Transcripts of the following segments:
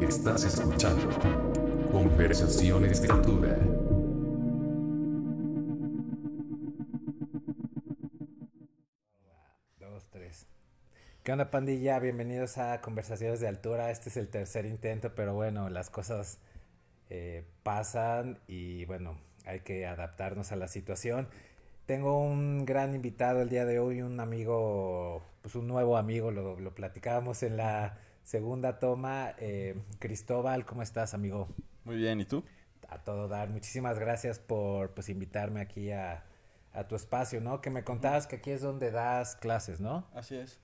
Estás escuchando Conversaciones de Altura. Dos, tres. ¿Qué onda, pandilla? Bienvenidos a Conversaciones de Altura. Este es el tercer intento, pero bueno, las cosas eh, pasan y bueno, hay que adaptarnos a la situación. Tengo un gran invitado el día de hoy, un amigo, pues un nuevo amigo, lo, lo platicábamos en la segunda toma. Eh, Cristóbal, ¿cómo estás, amigo? Muy bien, ¿y tú? A todo dar. Muchísimas gracias por pues invitarme aquí a, a tu espacio, ¿no? Que me contabas que aquí es donde das clases, ¿no? Así es.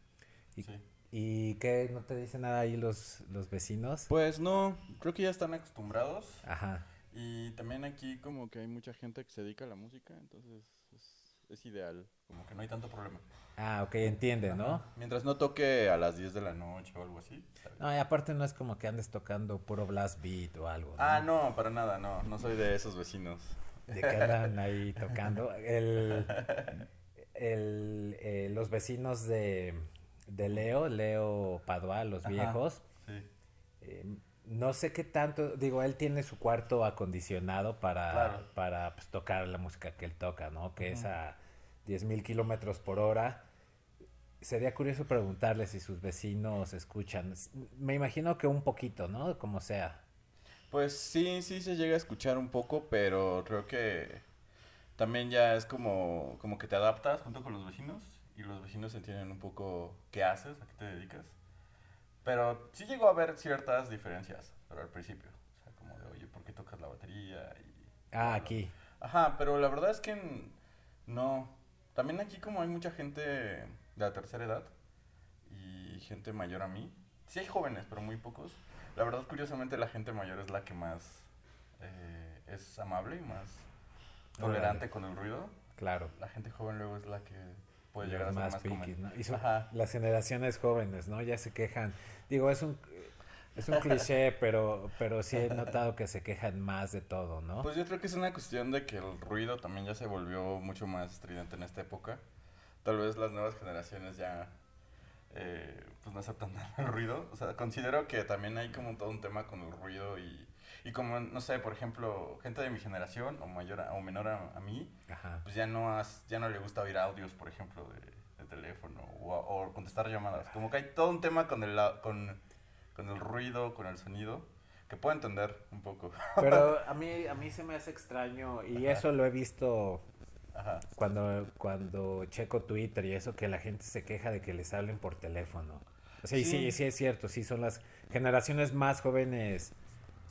Y, Sí. ¿Y qué? ¿No te dicen nada ahí los, los vecinos? Pues no, creo que ya están acostumbrados. Ajá. Y también aquí como que hay mucha gente que se dedica a la música, entonces es, es ideal. Como que no hay tanto problema. Ah, ok, entiende, ¿no? Mientras no toque a las 10 de la noche o algo así. No, y aparte no es como que andes tocando puro blast beat o algo. ¿no? Ah, no, para nada, no. No soy de esos vecinos. De que andan ahí tocando. El, el, eh, los vecinos de, de Leo, Leo Padua, los Ajá. viejos, Sí. eh, no sé qué tanto, digo, él tiene su cuarto acondicionado para, Claro. para pues, tocar la música que él toca, ¿no? Que es a 10.000 kilómetros por hora. Sería curioso preguntarle si sus vecinos escuchan. Me imagino que un poquito, ¿no? Como sea. Pues sí, sí se llega a escuchar un poco, pero creo que también ya es como, como que te adaptas junto con los vecinos y los vecinos entienden un poco qué haces, a qué te dedicas. Pero sí llegó a haber ciertas diferencias, pero al principio. O sea, como de, oye, ¿por qué tocas la batería? Y, Ah, aquí. Ajá, pero la verdad es que no. También aquí como hay mucha gente de la tercera edad y gente mayor a mí. Sí hay jóvenes, pero muy pocos. La verdad, curiosamente, la gente mayor es la que más eh, es amable y más tolerante con el ruido. Claro. La gente joven luego es la que puede llegar a ser más más, comen- ¿no? Y son las generaciones jóvenes, ¿no? Ya se quejan. Digo, es un es un cliché, pero pero sí he notado que se quejan más de todo, ¿no? Pues yo creo que es una cuestión de que el ruido también ya se volvió mucho más estridente en esta época. Tal vez las nuevas generaciones ya eh, pues no aceptan el ruido. O sea, considero que también hay como todo un tema con el ruido y, y como, no sé, por ejemplo, gente de mi generación o mayor a- o menor a, a mí, Ajá. pues ya no, has- ya no le gusta oír audios, por ejemplo, de, de teléfono o, o contestar llamadas. Como que hay todo un tema con el, con, con el ruido, con el sonido, que puedo entender un poco. Pero a mí a mí se me hace extraño y eso lo he visto Ajá. cuando cuando checo Twitter y eso que la gente se queja de que les hablen por teléfono. Sí, sí, Sí. sí es cierto, sí son las generaciones más jóvenes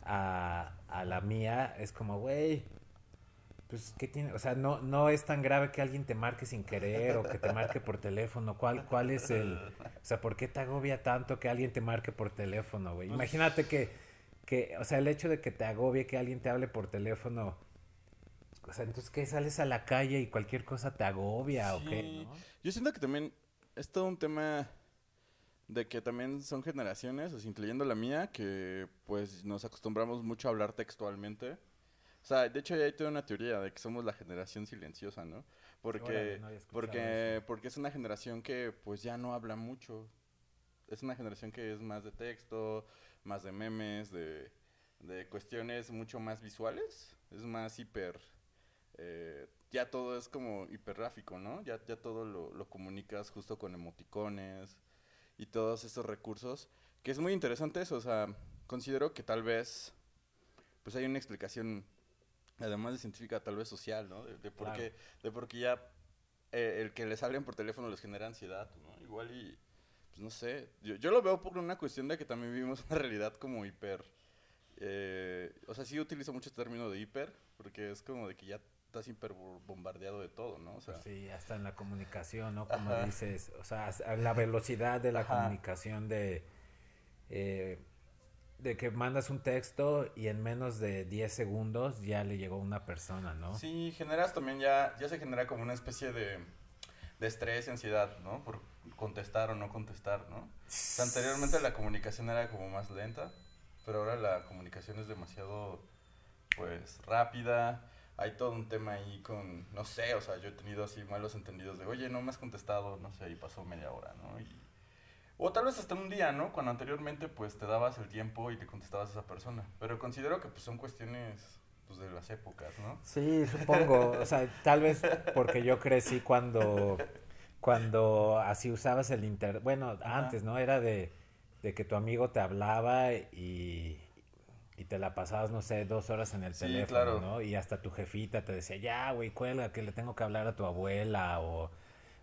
a, a la mía, es como, güey, pues qué tiene, o sea, no no es tan grave que alguien te marque sin querer o que te marque por teléfono. ¿Cuál cuál es el, o sea, por qué te agobia tanto que alguien te marque por teléfono, güey? Pues Imagínate que que, o sea, el hecho de que te agobie que alguien te hable por teléfono, o sea, entonces que sales a la calle y cualquier cosa te agobia o qué. ¿no? Yo siento que también es todo un tema de que también son generaciones, o sea, incluyendo la mía, que pues nos acostumbramos mucho a hablar textualmente. O sea, de hecho ya hay toda una teoría de que somos la generación silenciosa, ¿no? Porque, Órale, no porque, eso. porque es una generación que pues ya no habla mucho. Es una generación que es más de texto, más de memes, de, de cuestiones mucho más visuales. Es más hiper... eh, ya todo es como hipergráfico, ¿no? Ya, ya todo lo, lo comunicas justo con emoticones y todos esos recursos. Que es muy interesante eso, o sea, considero que tal vez pues hay una explicación, además de científica, tal vez social, ¿no? De, de por, Claro. qué, de por qué ya eh, el que les hablen por teléfono les genera ansiedad, ¿no? Igual y, pues no sé, yo, yo lo veo por una cuestión de que también vivimos una realidad como hiper, eh, o sea, sí utilizo mucho el término de hiper, porque es como de que ya estás hiper bo- bombardeado de todo, ¿no? O sea, Pues sí, hasta en la comunicación, ¿no? Como Ajá. dices, o sea, a la velocidad de la Ajá. comunicación de, eh, de que mandas un texto y en menos de 10 segundos ya le llegó una persona, ¿no? Sí, generas también ya, ya se genera como una especie de, de estrés y ansiedad, ¿no? Por contestar o no contestar, ¿no? O sea, anteriormente la comunicación era como más lenta, pero ahora la comunicación es demasiado, pues, rápida. Hay todo un tema ahí con, no sé, o sea, yo he tenido así malos entendidos de, oye, no me has contestado, no sé, y pasó media hora, ¿no? Y O tal vez hasta un día, ¿no? Cuando anteriormente pues te dabas el tiempo y le contestabas a esa persona. Pero considero que pues son cuestiones pues de las épocas, ¿no? Sí, supongo. o sea, tal vez porque yo crecí cuando, cuando así usabas el internet. Bueno, Ajá. antes, ¿no? Era de, de que tu amigo te hablaba y, y te la pasabas, no sé, dos horas en el Sí, teléfono, claro. ¿no? Y hasta tu jefita te decía, ya, güey, cuelga, que le tengo que hablar a tu abuela o...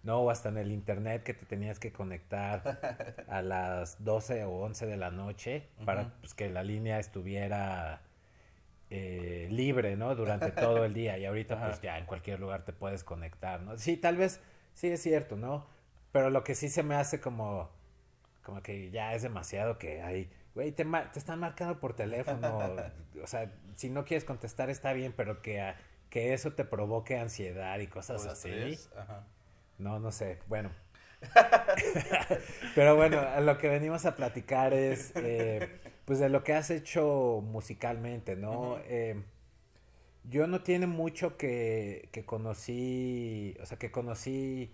No, o hasta en el internet que te tenías que conectar a las 12 o 11 de la noche para pues, que la línea estuviera eh, libre, ¿no? Durante todo el día. Y ahorita, Ajá. pues ya en cualquier lugar te puedes conectar, ¿no? Sí, tal vez sí es cierto, ¿no? Pero lo que sí se me hace como, como que ya es demasiado que hay, güey, te, están marcando por teléfono. o sea, si no quieres contestar está bien, pero que, a- que eso te provoque ansiedad y cosas O así. Ajá. No, no sé. Bueno. Pero bueno, lo que venimos a platicar es eh, pues de lo que has hecho musicalmente, ¿no? Eh, yo no tiene mucho que, que conocí, o sea, que conocí,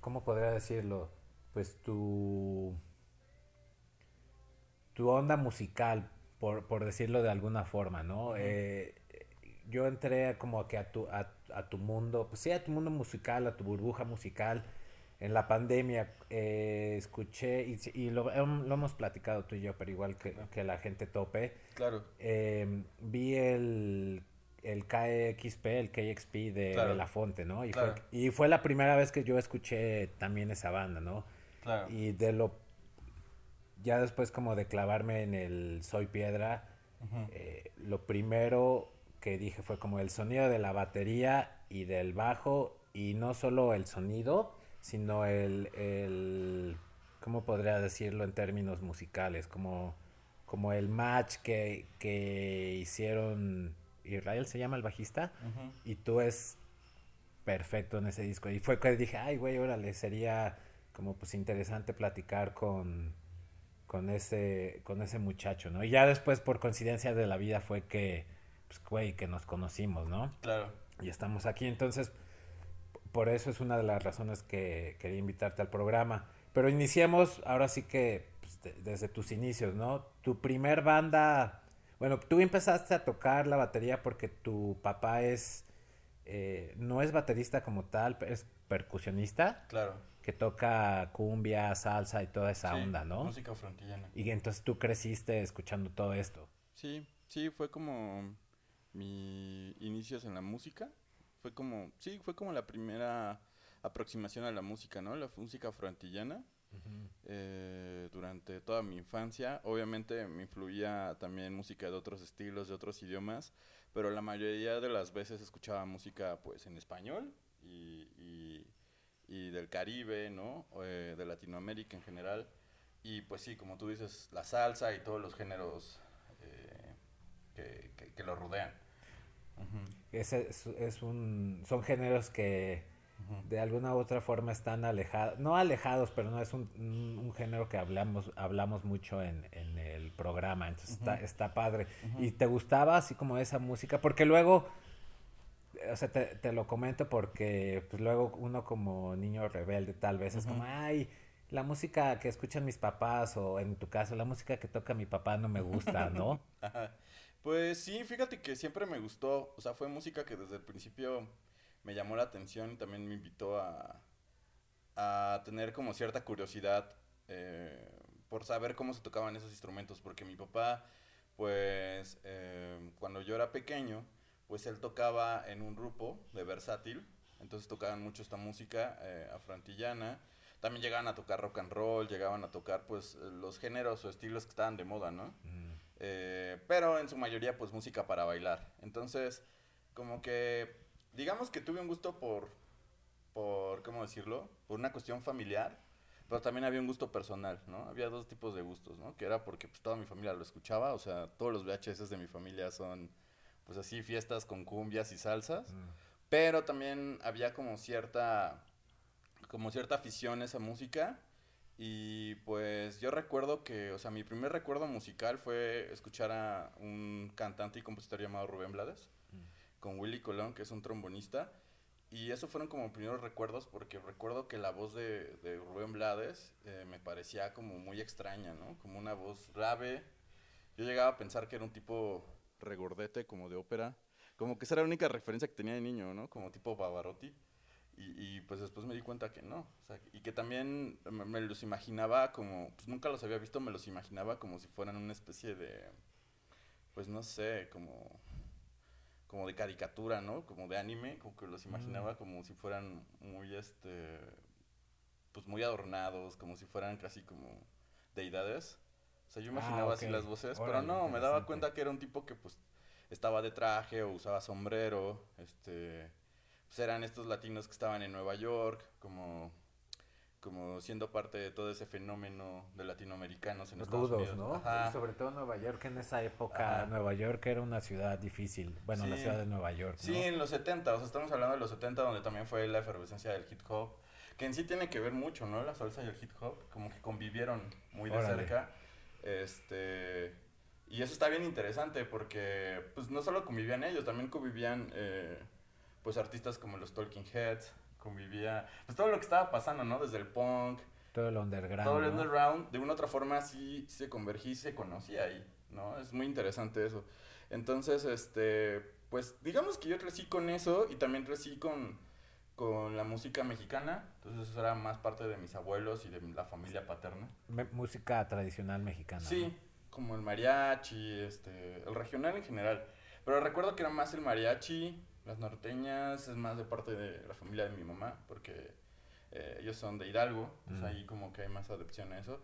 ¿cómo podría decirlo? Pues tu, tu onda musical, por, por decirlo de alguna forma, ¿no? Eh, yo entré como que a tu, a, a tu mundo, pues sí, a tu mundo musical, a tu burbuja musical. En la pandemia eh, escuché, y, y lo, hem- lo hemos platicado tú y yo, pero igual que, que la gente tope, Claro. eh, vi el, el KXP, el KXP de, Claro. de La Fonte, ¿no? Y, Claro. fue, y fue la primera vez que yo escuché también esa banda, ¿no? Claro. Y de lo... Ya después como de clavarme en el Soy Piedra, eh, lo primero que dije fue como el sonido de la batería y del bajo, y no solo el sonido, sino el, el ¿cómo podría decirlo en términos musicales? Como, como el match que, que hicieron, Israel se llama el bajista, y tú es perfecto en ese disco. Y fue que dije, ay, güey, órale, sería como pues interesante platicar con, con ese, con ese muchacho, ¿no? Y ya después, por coincidencia de la vida, fue que, pues, güey, que nos conocimos, ¿no? Claro. Y estamos aquí. Entonces, por eso es una de las razones que quería invitarte al programa. Pero iniciemos, ahora sí que, pues, de- desde tus inicios, ¿no? Tu primer banda, bueno, tú empezaste a tocar la batería porque tu papá es, eh, no es baterista como tal, es percusionista, Claro. Que toca cumbia, salsa y toda esa Sí, onda, ¿no? Música frontillana. Y entonces tú creciste escuchando todo esto. Sí, sí, fue como mi inicios en la música. Fue como, sí, fue como la primera aproximación a la música, ¿no? La música frontillana. eh, durante toda mi infancia. Obviamente me influía también música de otros estilos, de otros idiomas, pero la mayoría de las veces escuchaba música pues en español y, y- y del Caribe, ¿no? Eh, de Latinoamérica en general. Y pues sí, como tú dices, la salsa y todos los géneros eh, que, que- que lo rodean. Ujú, Ese es, es un, son géneros que de alguna u otra forma están alejados, no alejados, pero no es un, un- un género que hablamos, hablamos mucho en, en el programa, entonces está, Ujú. está padre. Ujú. ¿Y te gustaba así como esa música? Porque luego, o sea, te, te lo comento porque pues luego uno como niño rebelde tal vez es como, ay, la música que escuchan mis papás o en tu caso, la música que toca mi papá no me gusta, ¿no? Ajá. Pues sí, fíjate que siempre me gustó, o sea, fue música que desde el principio me llamó la atención y también me invitó a, a tener como cierta curiosidad eh, por saber cómo se tocaban esos instrumentos, porque mi papá, pues, eh, cuando yo era pequeño, pues él tocaba en un grupo de versátil, entonces tocaban mucho esta música eh, afrontillana, también llegaban a tocar rock and roll, llegaban a tocar pues los géneros o estilos que estaban de moda, ¿no? Mm. Eh, pero en su mayoría pues música para bailar. Entonces, como que, digamos que tuve un gusto por, por, ¿cómo decirlo? Por una cuestión familiar, pero también había un gusto personal, ¿no? Había dos tipos de gustos, ¿no? Que era porque pues toda mi familia lo escuchaba, o sea, todos los VHS de mi familia son pues así fiestas con cumbias y salsas, Mm. pero también había como cierta, como cierta afición a esa música. Y pues yo recuerdo que, o sea, mi primer recuerdo musical fue escuchar a un cantante y compositor llamado Rubén Blades, Mm. con Willy Colón, que es un trombonista. y eso fueron como primeros recuerdos porque recuerdo que la voz de, de Rubén Blades eh, me parecía como muy extraña, ¿no? Como una voz grave. Yo llegaba a pensar que era un tipo regordete, como de ópera. Como que esa era la única referencia que tenía de niño, ¿no? Como tipo Pavarotti. Y, y, pues después me di cuenta que no. O sea, y que también me, me los imaginaba como, pues nunca los había visto, me los imaginaba como si fueran una especie de, pues no sé, como como de caricatura, ¿no? Como de anime, como que los imaginaba Mm. como si fueran muy, este, pues muy adornados, como si fueran casi como deidades. O sea, yo Ah, imaginaba así ok. las voces, pero no, me daba cuenta que era un tipo que pues estaba de traje o usaba sombrero, este, pues eran estos latinos que estaban en Nueva York, como como siendo parte de todo ese fenómeno de latinoamericanos en Estados rudos, Unidos. ¿no? Ajá. Y sobre todo Nueva York en esa época. Ajá. Nueva York era una ciudad difícil. Bueno, la ciudad de Nueva York, ¿no? Sí, en los 70, o sea, estamos hablando de los 70 donde también fue la efervescencia del hip hop, que en sí tiene que ver mucho, ¿no? La salsa y el hip hop, como que convivieron muy de Órale. cerca. Este, y eso está bien interesante porque, pues, no solo convivían ellos, también convivían, eh, pues, artistas como los Talking Heads, convivía, pues, todo lo que estaba pasando, ¿no? Desde el punk, Todo el underground. todo el ¿no? underground, de una u otra forma sí se convergía y se conocía ahí, ¿no? Es muy interesante eso. Entonces, este, pues digamos que yo crecí con eso y también crecí con, con la música mexicana, entonces eso era más parte de mis abuelos y de la familia paterna. Música tradicional mexicana. Sí, como el mariachi, este, el regional en general. Pero recuerdo que era más el mariachi, las norteñas, es más de parte de la familia de mi mamá, porque eh, ellos son de Hidalgo, entonces Mm. ahí como que hay más adopción a eso.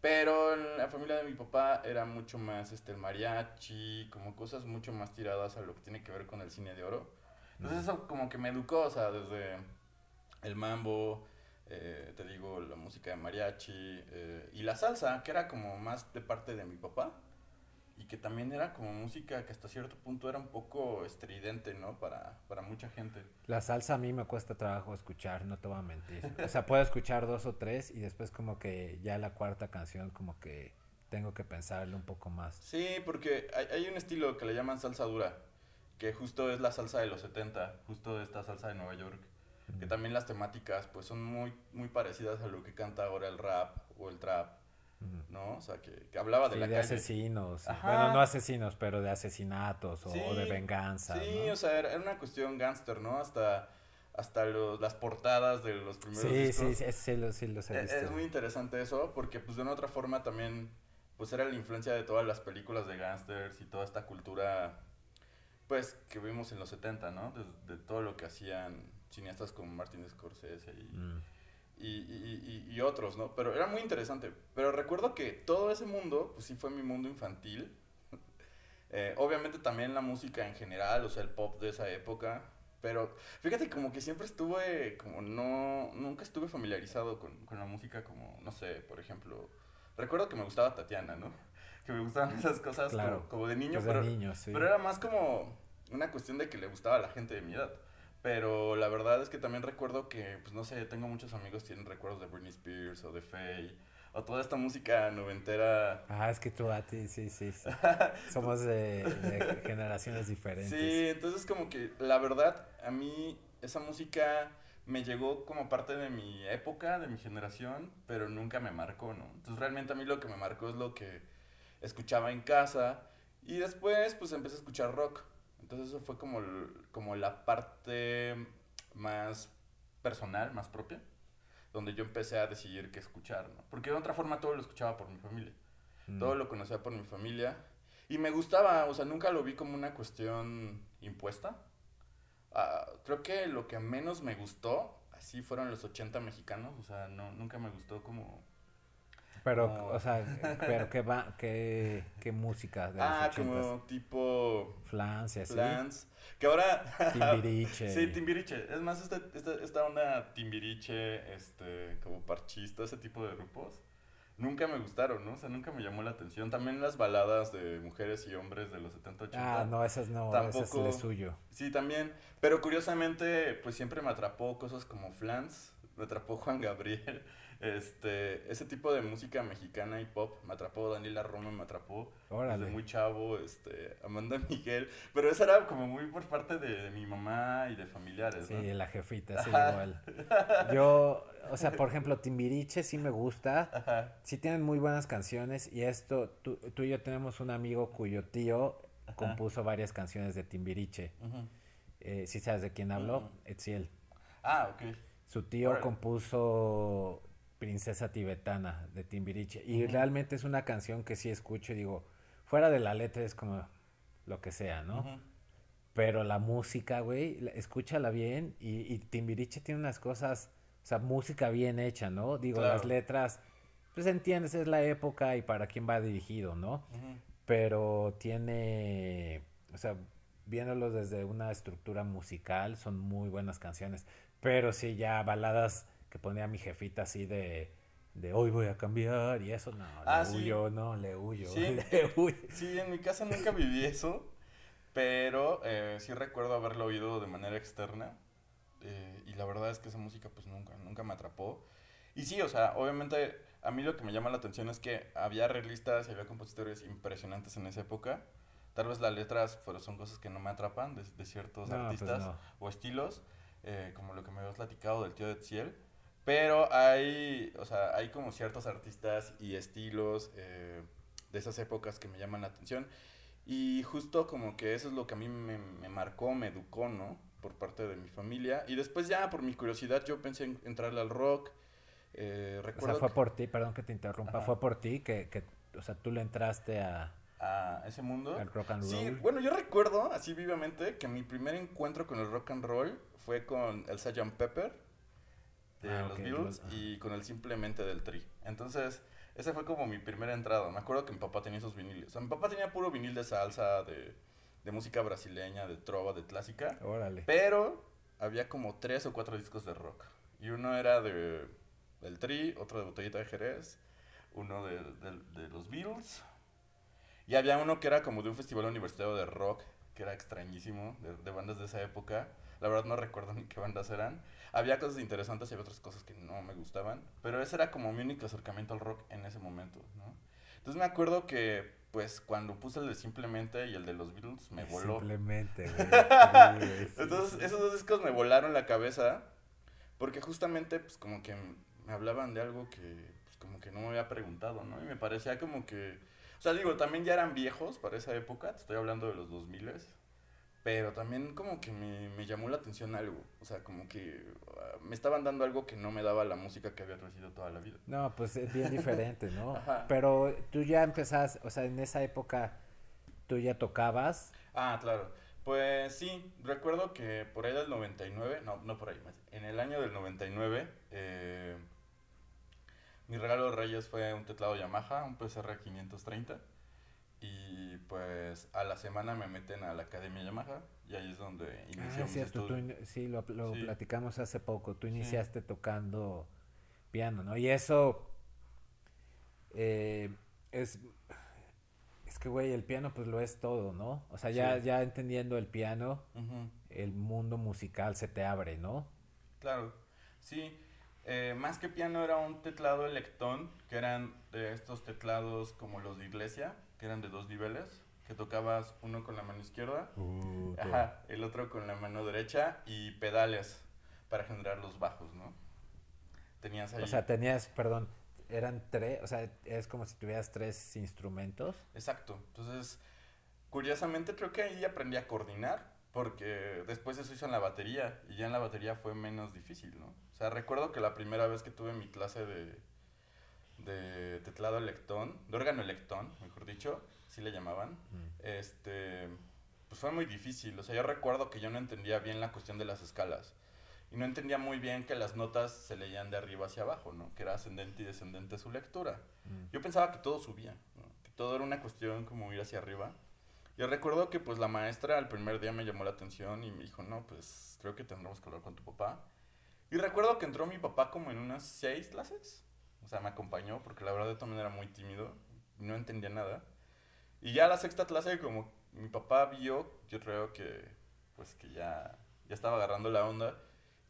Pero en la familia de mi papá era mucho más este, el mariachi, como cosas mucho más tiradas a lo que tiene que ver con el cine de oro. Entonces eso como que me educó, o sea, desde el mambo, eh, te digo, la música de mariachi eh, y la salsa, que era como más de parte de mi papá y que también era como música que hasta cierto punto era un poco estridente, ¿no? Para, para mucha gente. La salsa a mí me cuesta trabajo escuchar, no te voy a mentir. O sea, puedo escuchar dos o tres y después como que ya la cuarta canción como que tengo que pensarle un poco más. Sí, porque hay, hay un estilo que le llaman salsa dura, que justo es la salsa de los 70, justo esta salsa de Nueva York, que también las temáticas pues son muy, muy parecidas a lo que canta ahora el rap o el trap. ¿no? O sea, que, que hablaba de Sí, la de calle. asesinos. Ajá. Bueno, no asesinos, pero de asesinatos o, Sí, o de venganza. Sí, ¿no? o sea, era, una cuestión gángster, ¿no? Hasta, hasta los, las portadas de los primeros sí, discos. sí, sí, sí, los, sí los he E- visto. Es muy interesante eso, porque pues de una otra forma también, pues era la influencia de todas las películas de gángsters y toda esta cultura, pues, que vimos en los 70, ¿no? De, de todo lo que hacían cineastas como Martin Scorsese y, Mm. y, y- y- otros, ¿no? Pero era muy interesante. Pero recuerdo que todo ese mundo, pues sí fue mi mundo infantil. Eh, obviamente también la música en general, o sea, el pop de esa época. Pero fíjate como que siempre estuve, como no, nunca estuve familiarizado con, con la música como, no sé, por ejemplo, recuerdo que me gustaba Tatiana, ¿no? Que me gustaban esas cosas como- Claro, como, de niño, Pues de pero, niños, sí. pero era más como una cuestión de que le gustaba a la gente de mi edad. Pero la verdad es que también recuerdo que, pues no sé, tengo muchos amigos que tienen recuerdos de Britney Spears o de Faye o toda esta música noventera. Ah, es que tú a ti, sí, sí, sí. Somos de, de generaciones diferentes. Sí, entonces como que la verdad a mí esa música me llegó como parte de mi época, de mi generación, pero nunca me marcó, ¿no? Entonces realmente a mí lo que me marcó es lo que escuchaba en casa y después pues empecé a escuchar rock. Entonces eso fue como, como la parte más personal, más propia, donde yo empecé a decidir qué escuchar, ¿no? Porque de otra forma todo lo escuchaba por mi familia. Mm. Todo lo conocía por mi familia. Y me gustaba, o sea, nunca lo vi como una cuestión impuesta. Ah, creo que lo que menos me gustó, así fueron los 80 mexicanos. O sea, no, nunca me gustó como... Pero, No. o sea, pero qué va, qué, qué música de ah, los como tipo Flans y así. Flans. Que ahora... Timbiriche. Sí, Timbiriche. Es más, esta, esta, esta onda Timbiriche, este, como parchista, ese tipo de grupos. Nunca me gustaron, ¿no? O sea, nunca me llamó la atención. También las baladas de mujeres y hombres de los 70, 80. Ah, no, esas no, es Tampoco- el suyo. Sí, también. Pero curiosamente, pues siempre me atrapó cosas como Flans. me atrapó Juan Gabriel. Este, ese tipo de música mexicana y pop me atrapó, Daniela Roma me atrapó Órale. desde muy chavo, este, Amanda Miguel, pero eso era como muy por parte de, de mi mamá y de familiares, Sí, ¿no? la jefita, sí, Ajá. igual. Yo, o sea, por ejemplo, Timbiriche sí me gusta. Ajá, Sí tienen muy buenas canciones y esto, tú, tú y yo tenemos un amigo cuyo tío compuso varias canciones de Timbiriche. Eh, ¿Sí sabes de quién hablo? Etziel. Ah, ok. Su tío Órale. compuso Princesa Tibetana de Timbiriche y realmente es una canción que sí escucho y digo, fuera de la letra es como lo que sea, ¿no? Pero la música, güey, la- escúchala bien y, y Timbiriche tiene unas cosas, o sea, música bien hecha, ¿no? Digo, las letras, pues entiendes, es la época y para quién va dirigido, ¿no? Pero tiene, o sea, viéndolo desde una estructura musical, son muy buenas canciones. Pero sí, ya baladas que ponía mi jefita así de, de hoy voy a cambiar y eso, no, Ah, le sí. huyo, no, le huyo, Sí. le huyo. Sí, en mi casa nunca viví eso, pero eh, sí recuerdo haberlo oído de manera externa. eh, y la verdad es que esa música pues nunca, nunca me atrapó. Y sí, o sea, obviamente a mí lo que me llama la atención es que había realistas y había compositores impresionantes en esa época. Tal vez las letras pero son cosas que no me atrapan de, de ciertos No, pues artistas no. o estilos, eh, como lo que me habías platicado del tío de Ciel. Pero hay, o sea, hay como ciertos artistas y estilos eh, de esas épocas que me llaman la atención. Y justo como que eso es lo que a mí me, me marcó, me educó, ¿no? Por parte de mi familia. Y después ya, por mi curiosidad, yo pensé en entrarle al rock. Eh, O sea, recuerdo fue que- por ti, perdón que te interrumpa, Ajá. fue por ti que, que, o sea, tú le entraste a, a ese mundo. al rock and roll. Sí, bueno, yo recuerdo así vivamente que mi primer encuentro con el rock and roll fue con el Sgt. Pepper de Ah, los Beatles los- y con el Simplemente del Tri. Entonces, esa fue como mi primera entrada. Me acuerdo que mi papá tenía esos viniles. O sea, mi papá tenía puro vinil de salsa, de, de música brasileña, de trova, de clásica. Órale. Pero había como tres o cuatro discos de rock. Y uno era de, del Tri, otro de Botellita de Jerez, uno de, de- de los Beatles. Y había uno que era como de un festival universitario de rock, que era extrañísimo, de, de bandas de esa época. La verdad no recuerdo ni qué bandas eran. Había cosas interesantes y había otras cosas que no me gustaban. Pero ese era como mi único acercamiento al rock en ese momento, ¿no? Entonces me acuerdo que, pues, cuando puse el de Simplemente y el de los Beatles, me voló. Simplemente, güey. Sí, Entonces, sí. esos dos discos me volaron la cabeza. Porque justamente, pues, como que me hablaban de algo que, pues, como que no me había preguntado, ¿no? Y me parecía como que. O sea, digo, también ya eran viejos para esa época. Te estoy hablando de los 2000 Pero también, como que me, me llamó la atención algo. O sea, como que ah, me estaban dando algo que no me daba la música que había crecido toda la vida. No, pues es bien diferente, ¿no? Ajá. Pero tú ya empezás, o sea, en esa época tú ya tocabas. Ah, claro. Pues sí, recuerdo que por ahí del 99, no, no por ahí más, en el año del 99, eh, mi regalo de Reyes fue un teclado Yamaha, un PCR 530, y pues a la semana me meten a la Academia Yamaha, y ahí es donde Ah, inició es mis cierto, tú, estudios. in- sí, lo, lo Sí. platicamos hace poco. Tú iniciaste tocando piano, ¿no? Y eso eh, es, es que, güey, el piano pues lo es todo, ¿no? O sea, ya, Sí. ya entendiendo el piano, el mundo musical se te abre, ¿no? Claro, sí. Eh, más que piano era un teclado electón, que eran de estos teclados como los de iglesia, que eran de dos niveles, que tocabas uno con la mano izquierda, ajá, el otro con la mano derecha y pedales para generar los bajos, ¿no? Tenías ahí... O sea, tenías, perdón, eran tres, o sea, es como si tuvieras tres instrumentos. Exacto. Entonces, curiosamente creo que ahí aprendí a coordinar, porque después eso hizo en la batería, y ya en la batería fue menos difícil, ¿no? O sea, recuerdo que la primera vez que tuve mi clase de, de teclado electón, de órgano electón, mejor dicho, sí le llamaban, este, pues fue muy difícil. O sea, yo recuerdo que yo no entendía bien la cuestión de las escalas. Y no entendía muy bien que las notas se leían de arriba hacia abajo, ¿no? Que era ascendente y descendente su lectura. Mm. Yo pensaba que todo subía, ¿no? que todo era una cuestión como ir hacia arriba. Yo recuerdo que pues la maestra al primer día me llamó la atención y me dijo, no, pues creo que tendremos que hablar con tu papá. Y recuerdo que entró mi papá como en unas seis clases. O sea, me acompañó porque la verdad yo también era muy tímido, no entendía nada. Y ya la sexta clase como mi papá vio, yo creo que pues que ya, ya estaba agarrando la onda.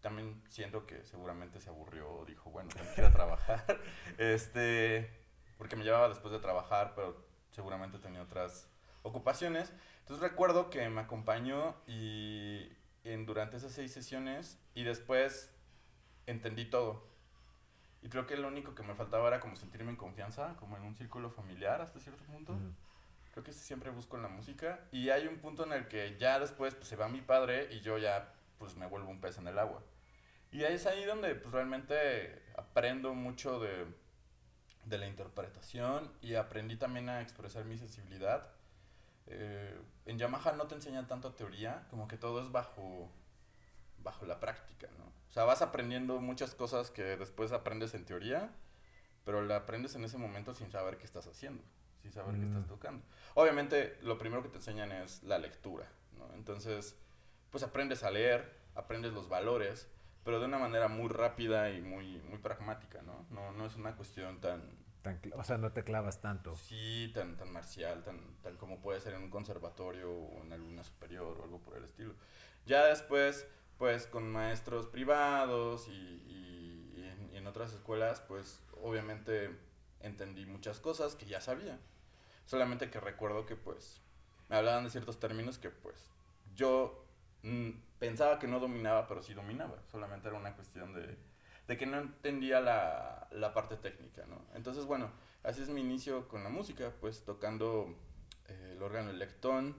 también siento que seguramente se aburrió dijo, bueno, tengo que ir a trabajar. este, porque me llevaba después de trabajar, pero seguramente tenía otras ocupaciones. Entonces recuerdo que me acompañó y en, durante esas seis sesiones y después entendí todo. Y creo que lo único que me faltaba era como sentirme en confianza, como en un círculo familiar hasta cierto punto. Creo que siempre busco en la música. Y hay un punto en el que ya después pues, se va mi padre y yo ya pues me vuelvo un pez en el agua. Y es ahí donde pues realmente aprendo mucho de, de la interpretación y aprendí también a expresar mi sensibilidad. Eh, en Yamaha no te enseñan tanto teoría, como que todo es bajo, bajo la práctica, ¿no? O sea, vas aprendiendo muchas cosas que después aprendes en teoría, pero la aprendes en ese momento sin saber qué estás haciendo, sin saber qué Mm. estás tocando. Obviamente, lo primero que te enseñan es la lectura, ¿no? Entonces, pues aprendes a leer, aprendes los valores, pero de una manera muy rápida y muy, muy pragmática, ¿no? No, no es una cuestión tan, Tan o sea, no te clavas tanto. Sí, tan, tan marcial, tan, tan como puede ser en un conservatorio o en alguna superior o algo por el estilo. Ya después, pues con maestros privados y, y- y en, otras escuelas, pues obviamente entendí muchas cosas que ya sabía. Solamente que recuerdo que pues me hablaban de ciertos términos que pues yo mm, pensaba que no dominaba, pero sí dominaba. Solamente era una cuestión de, de que no entendía la, la parte técnica, ¿no? Entonces, bueno, así es mi inicio con la música, pues tocando eh, el órgano electón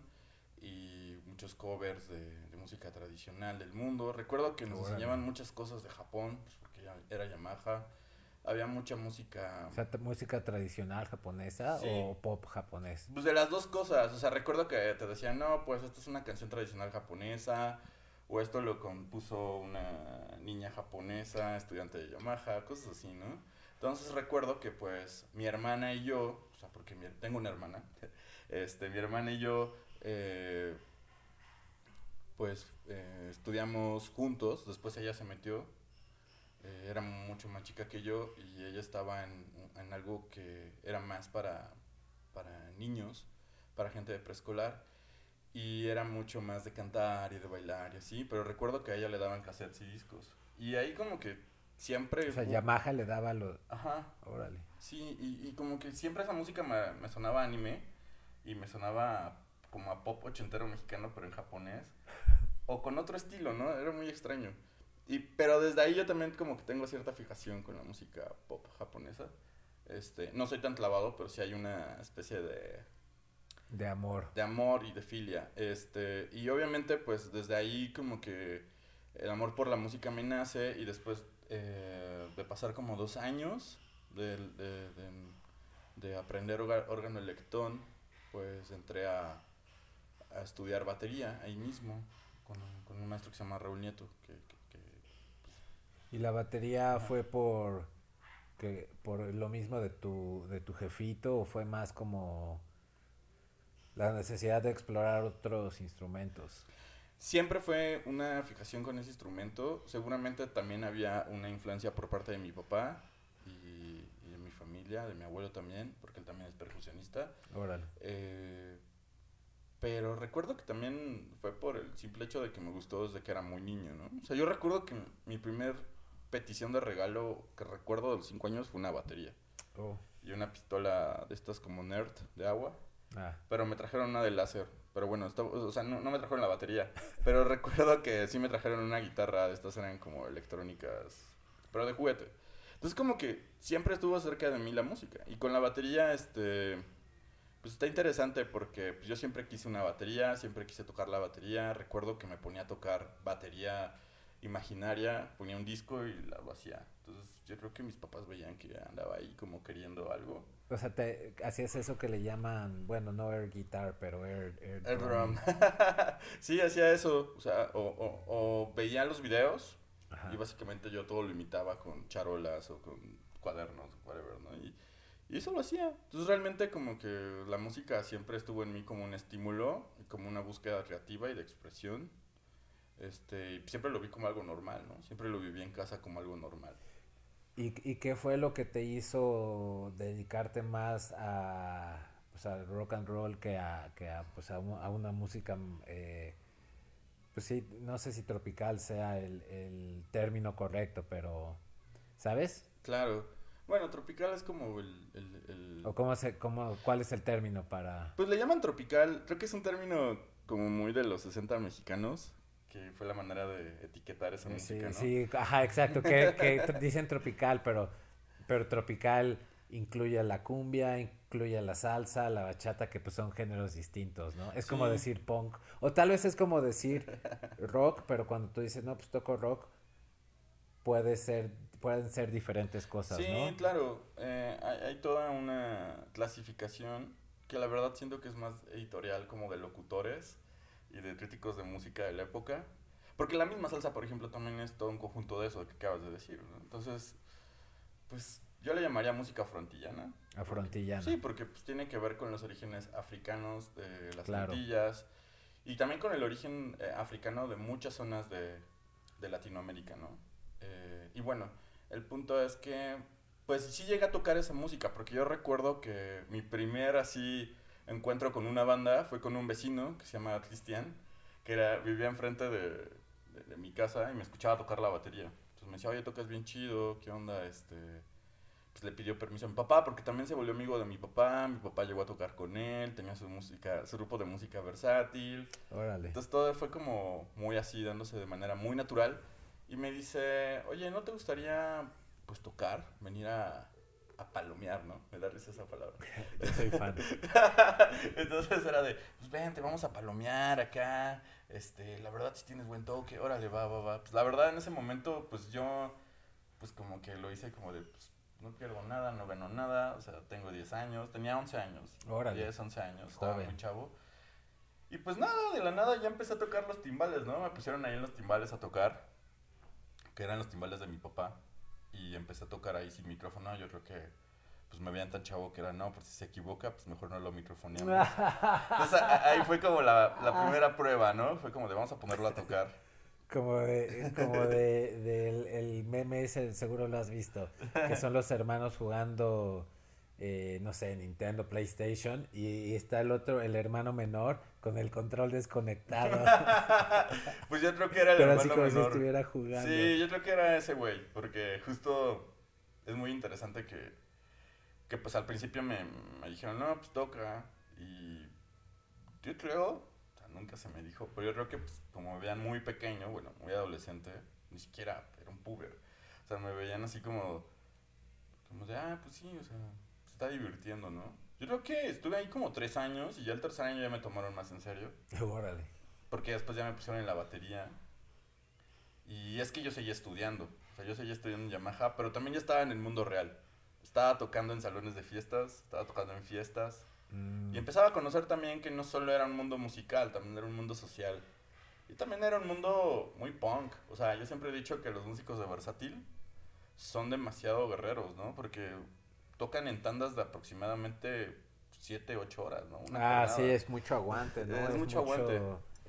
y muchos covers de música tradicional del mundo. Recuerdo que nos enseñaban muchas cosas de Japón, pues porque era Yamaha. Había mucha música... O sea, música tradicional japonesa Sí. o pop japonés. Pues de las dos cosas, o sea, recuerdo que te decían, no, pues esto es una canción tradicional japonesa, o esto lo compuso una niña japonesa, estudiante de Yamaha, cosas así, ¿no? Entonces recuerdo que pues mi hermana y yo, o sea, porque mi- tengo una hermana, este, mi hermana y yo, eh, pues eh, estudiamos juntos, después ella se metió, eh, era mucho más chica que yo y ella estaba en, en algo que era más para, para niños, para gente de preescolar y era mucho más de cantar y de bailar y así, pero recuerdo que a ella le daban cassettes y discos y ahí como que siempre... O sea, Yamaha le daba los... Ajá, Órale. Sí, y, y como que siempre esa música me, me sonaba anime y me sonaba como a pop ochentero mexicano, pero en japonés. O con otro estilo, ¿no? Era muy extraño. Y, pero desde ahí yo también como que tengo cierta fijación con la música pop japonesa. Este, no soy tan clavado, pero sí hay una especie de, De amor. de amor y de filia. Este, y obviamente, pues desde ahí como que el amor por la música me nace y después eh, de pasar como dos años de, de, de- de aprender órgano electón, pues entré a, a estudiar batería ahí mismo con, un- con un maestro que se llama Raúl Nieto, que, que- que ¿Y la batería fue por que por lo mismo de tu de tu jefito o fue más como la necesidad de explorar otros instrumentos? Siempre fue una fijación con ese instrumento. Seguramente también había una influencia por parte de mi papá y, y de mi familia, de mi abuelo también, porque él también es percusionista. Órale. Eh, pero recuerdo que también fue por el simple hecho de que me gustó desde que era muy niño, ¿no? O sea, yo recuerdo que mi primer petición de regalo que recuerdo de los 5 años fue una batería Oh. y una pistola de estas como nerd de agua. Ah, Pero me trajeron una de láser. Pero bueno, estaba- o sea, no, no me trajeron la batería. Pero recuerdo que sí me trajeron una guitarra. Estas eran como electrónicas. Pero de juguete. Entonces como que siempre estuvo cerca de mí la música. Y con la batería, este... Pues está interesante porque pues, yo siempre quise una batería. Siempre quise tocar la batería. Recuerdo que me ponía a tocar batería imaginaria. Ponía un disco y la lo hacía. Entonces yo creo que mis papás veían que andaba ahí como queriendo algo. o sea, te hacías eso que le llaman, bueno, no air guitar, pero air, air El drum. drum. sí, hacía eso. O sea, o, o- o veía los videos Ajá. y básicamente yo todo lo imitaba con charolas o con cuadernos, whatever, ¿no? Y, y eso lo hacía. Entonces realmente como que la música siempre estuvo en mí como un estímulo y como una búsqueda creativa y de expresión. Este, y siempre lo vi como algo normal, ¿no? Siempre lo viví en casa como algo normal. ¿Y, ¿Y qué fue lo que te hizo dedicarte más a pues, al rock and roll que a, que a, pues, a, un- a una música eh, pues sí, no sé si tropical sea el, el término correcto, pero, ¿sabes? Claro. Bueno, tropical es como el... el- el- ¿O cómo se, cómo, cuál es el término para...? Pues le llaman tropical, creo que es un término como muy de los 60 mexicanos, que fue la manera de etiquetar esa Sí, música, ¿no? sí, ajá, exacto, que, que dicen tropical, pero, pero tropical incluye la cumbia, incluye la salsa, la bachata, que pues son géneros distintos, ¿no? Es como Sí. decir punk, o tal vez es como decir rock, pero cuando tú dices, no, pues toco rock, puede ser, pueden ser diferentes cosas, Sí, ¿no? claro. eh, hay, hay toda una clasificación que la verdad siento que es más editorial como de locutores y de críticos de música de la época. Porque la misma salsa, por ejemplo, también es todo un conjunto de eso que acabas de decir. ¿no? Entonces, pues yo le llamaría música frontillana. Afrontillana. Sí, porque pues, tiene que ver con los orígenes africanos de las Claro. Antillas y también con el origen eh, africano de muchas zonas de, de Latinoamérica, ¿no? Eh, y bueno, el punto es que, pues sí llega a tocar esa música, porque yo recuerdo que mi primer así encuentro con una banda fue con un vecino que se llama Cristian, que era, vivía enfrente de, de, de mi casa y me escuchaba tocar la batería. Entonces me decía, oye, tocas bien chido, ¿qué onda? Este, pues le pidió permiso a mi papá porque también se volvió amigo de mi papá. Mi papá llegó a tocar con él, tenía su música, su grupo de música versátil. Órale. Entonces todo fue como muy así, dándose de manera muy natural. Y me dice, oye, ¿no te gustaría pues tocar? Venir a, a palomear, ¿no? Me da risa esa palabra. Yo soy fan. Entonces era de, pues vente, vamos a palomear acá. Este, la verdad, si tienes buen toque, órale, va, va, va. Pues la verdad, en ese momento, pues yo, pues como que lo hice como de, pues no pierdo nada, no gano nada. O sea, tengo 10 años, tenía 11 años. Órale. 10, 11 años, estaba Joven. muy chavo. Y pues nada, de la nada ya empecé a tocar los timbales, ¿no? Me pusieron ahí en los timbales a tocar, que eran los timbales de mi papá. Y empecé a tocar ahí sin micrófono. Yo creo que pues me veían tan chavo que era, no, pues si se equivoca, pues mejor no lo microfoneamos. Entonces ahí fue como la, la primera prueba, ¿no? Fue como de vamos a ponerlo a tocar. Como de, como de, del el meme ese, seguro lo has visto, que son los hermanos jugando, eh, no sé, Nintendo, PlayStation, y, y está el otro, el hermano menor, con el control desconectado, Pues yo creo que era el pero así hermano como si menor. estuviera jugando. Sí, yo creo que era ese güey, porque justo es muy interesante que, que pues al principio me, me dijeron, no, pues toca, y yo creo, o sea, nunca se me dijo, pero yo creo que pues, como me veían muy pequeño, bueno, muy adolescente, ni siquiera era un puber, o sea, me veían así como, como de, ah, pues sí, o sea, se está divirtiendo, ¿no? Yo creo que estuve ahí como tres años y ya el tercer año ya me tomaron más en serio. Órale. Porque después ya me pusieron en la batería. Y es que yo seguía estudiando. O sea, yo seguía estudiando en Yamaha, pero también ya estaba en el mundo real. Estaba tocando en salones de fiestas, estaba tocando en fiestas. Mm, Y empezaba a conocer también que no solo era un mundo musical, también era un mundo social. Y también era un mundo muy punk. O sea, yo siempre he dicho que los músicos de Versátil son demasiado guerreros, ¿no? Porque tocan en tandas de aproximadamente 7, 8 horas, ¿no? Una Ah, sí, es mucho aguante, ¿no? Es mucho aguante.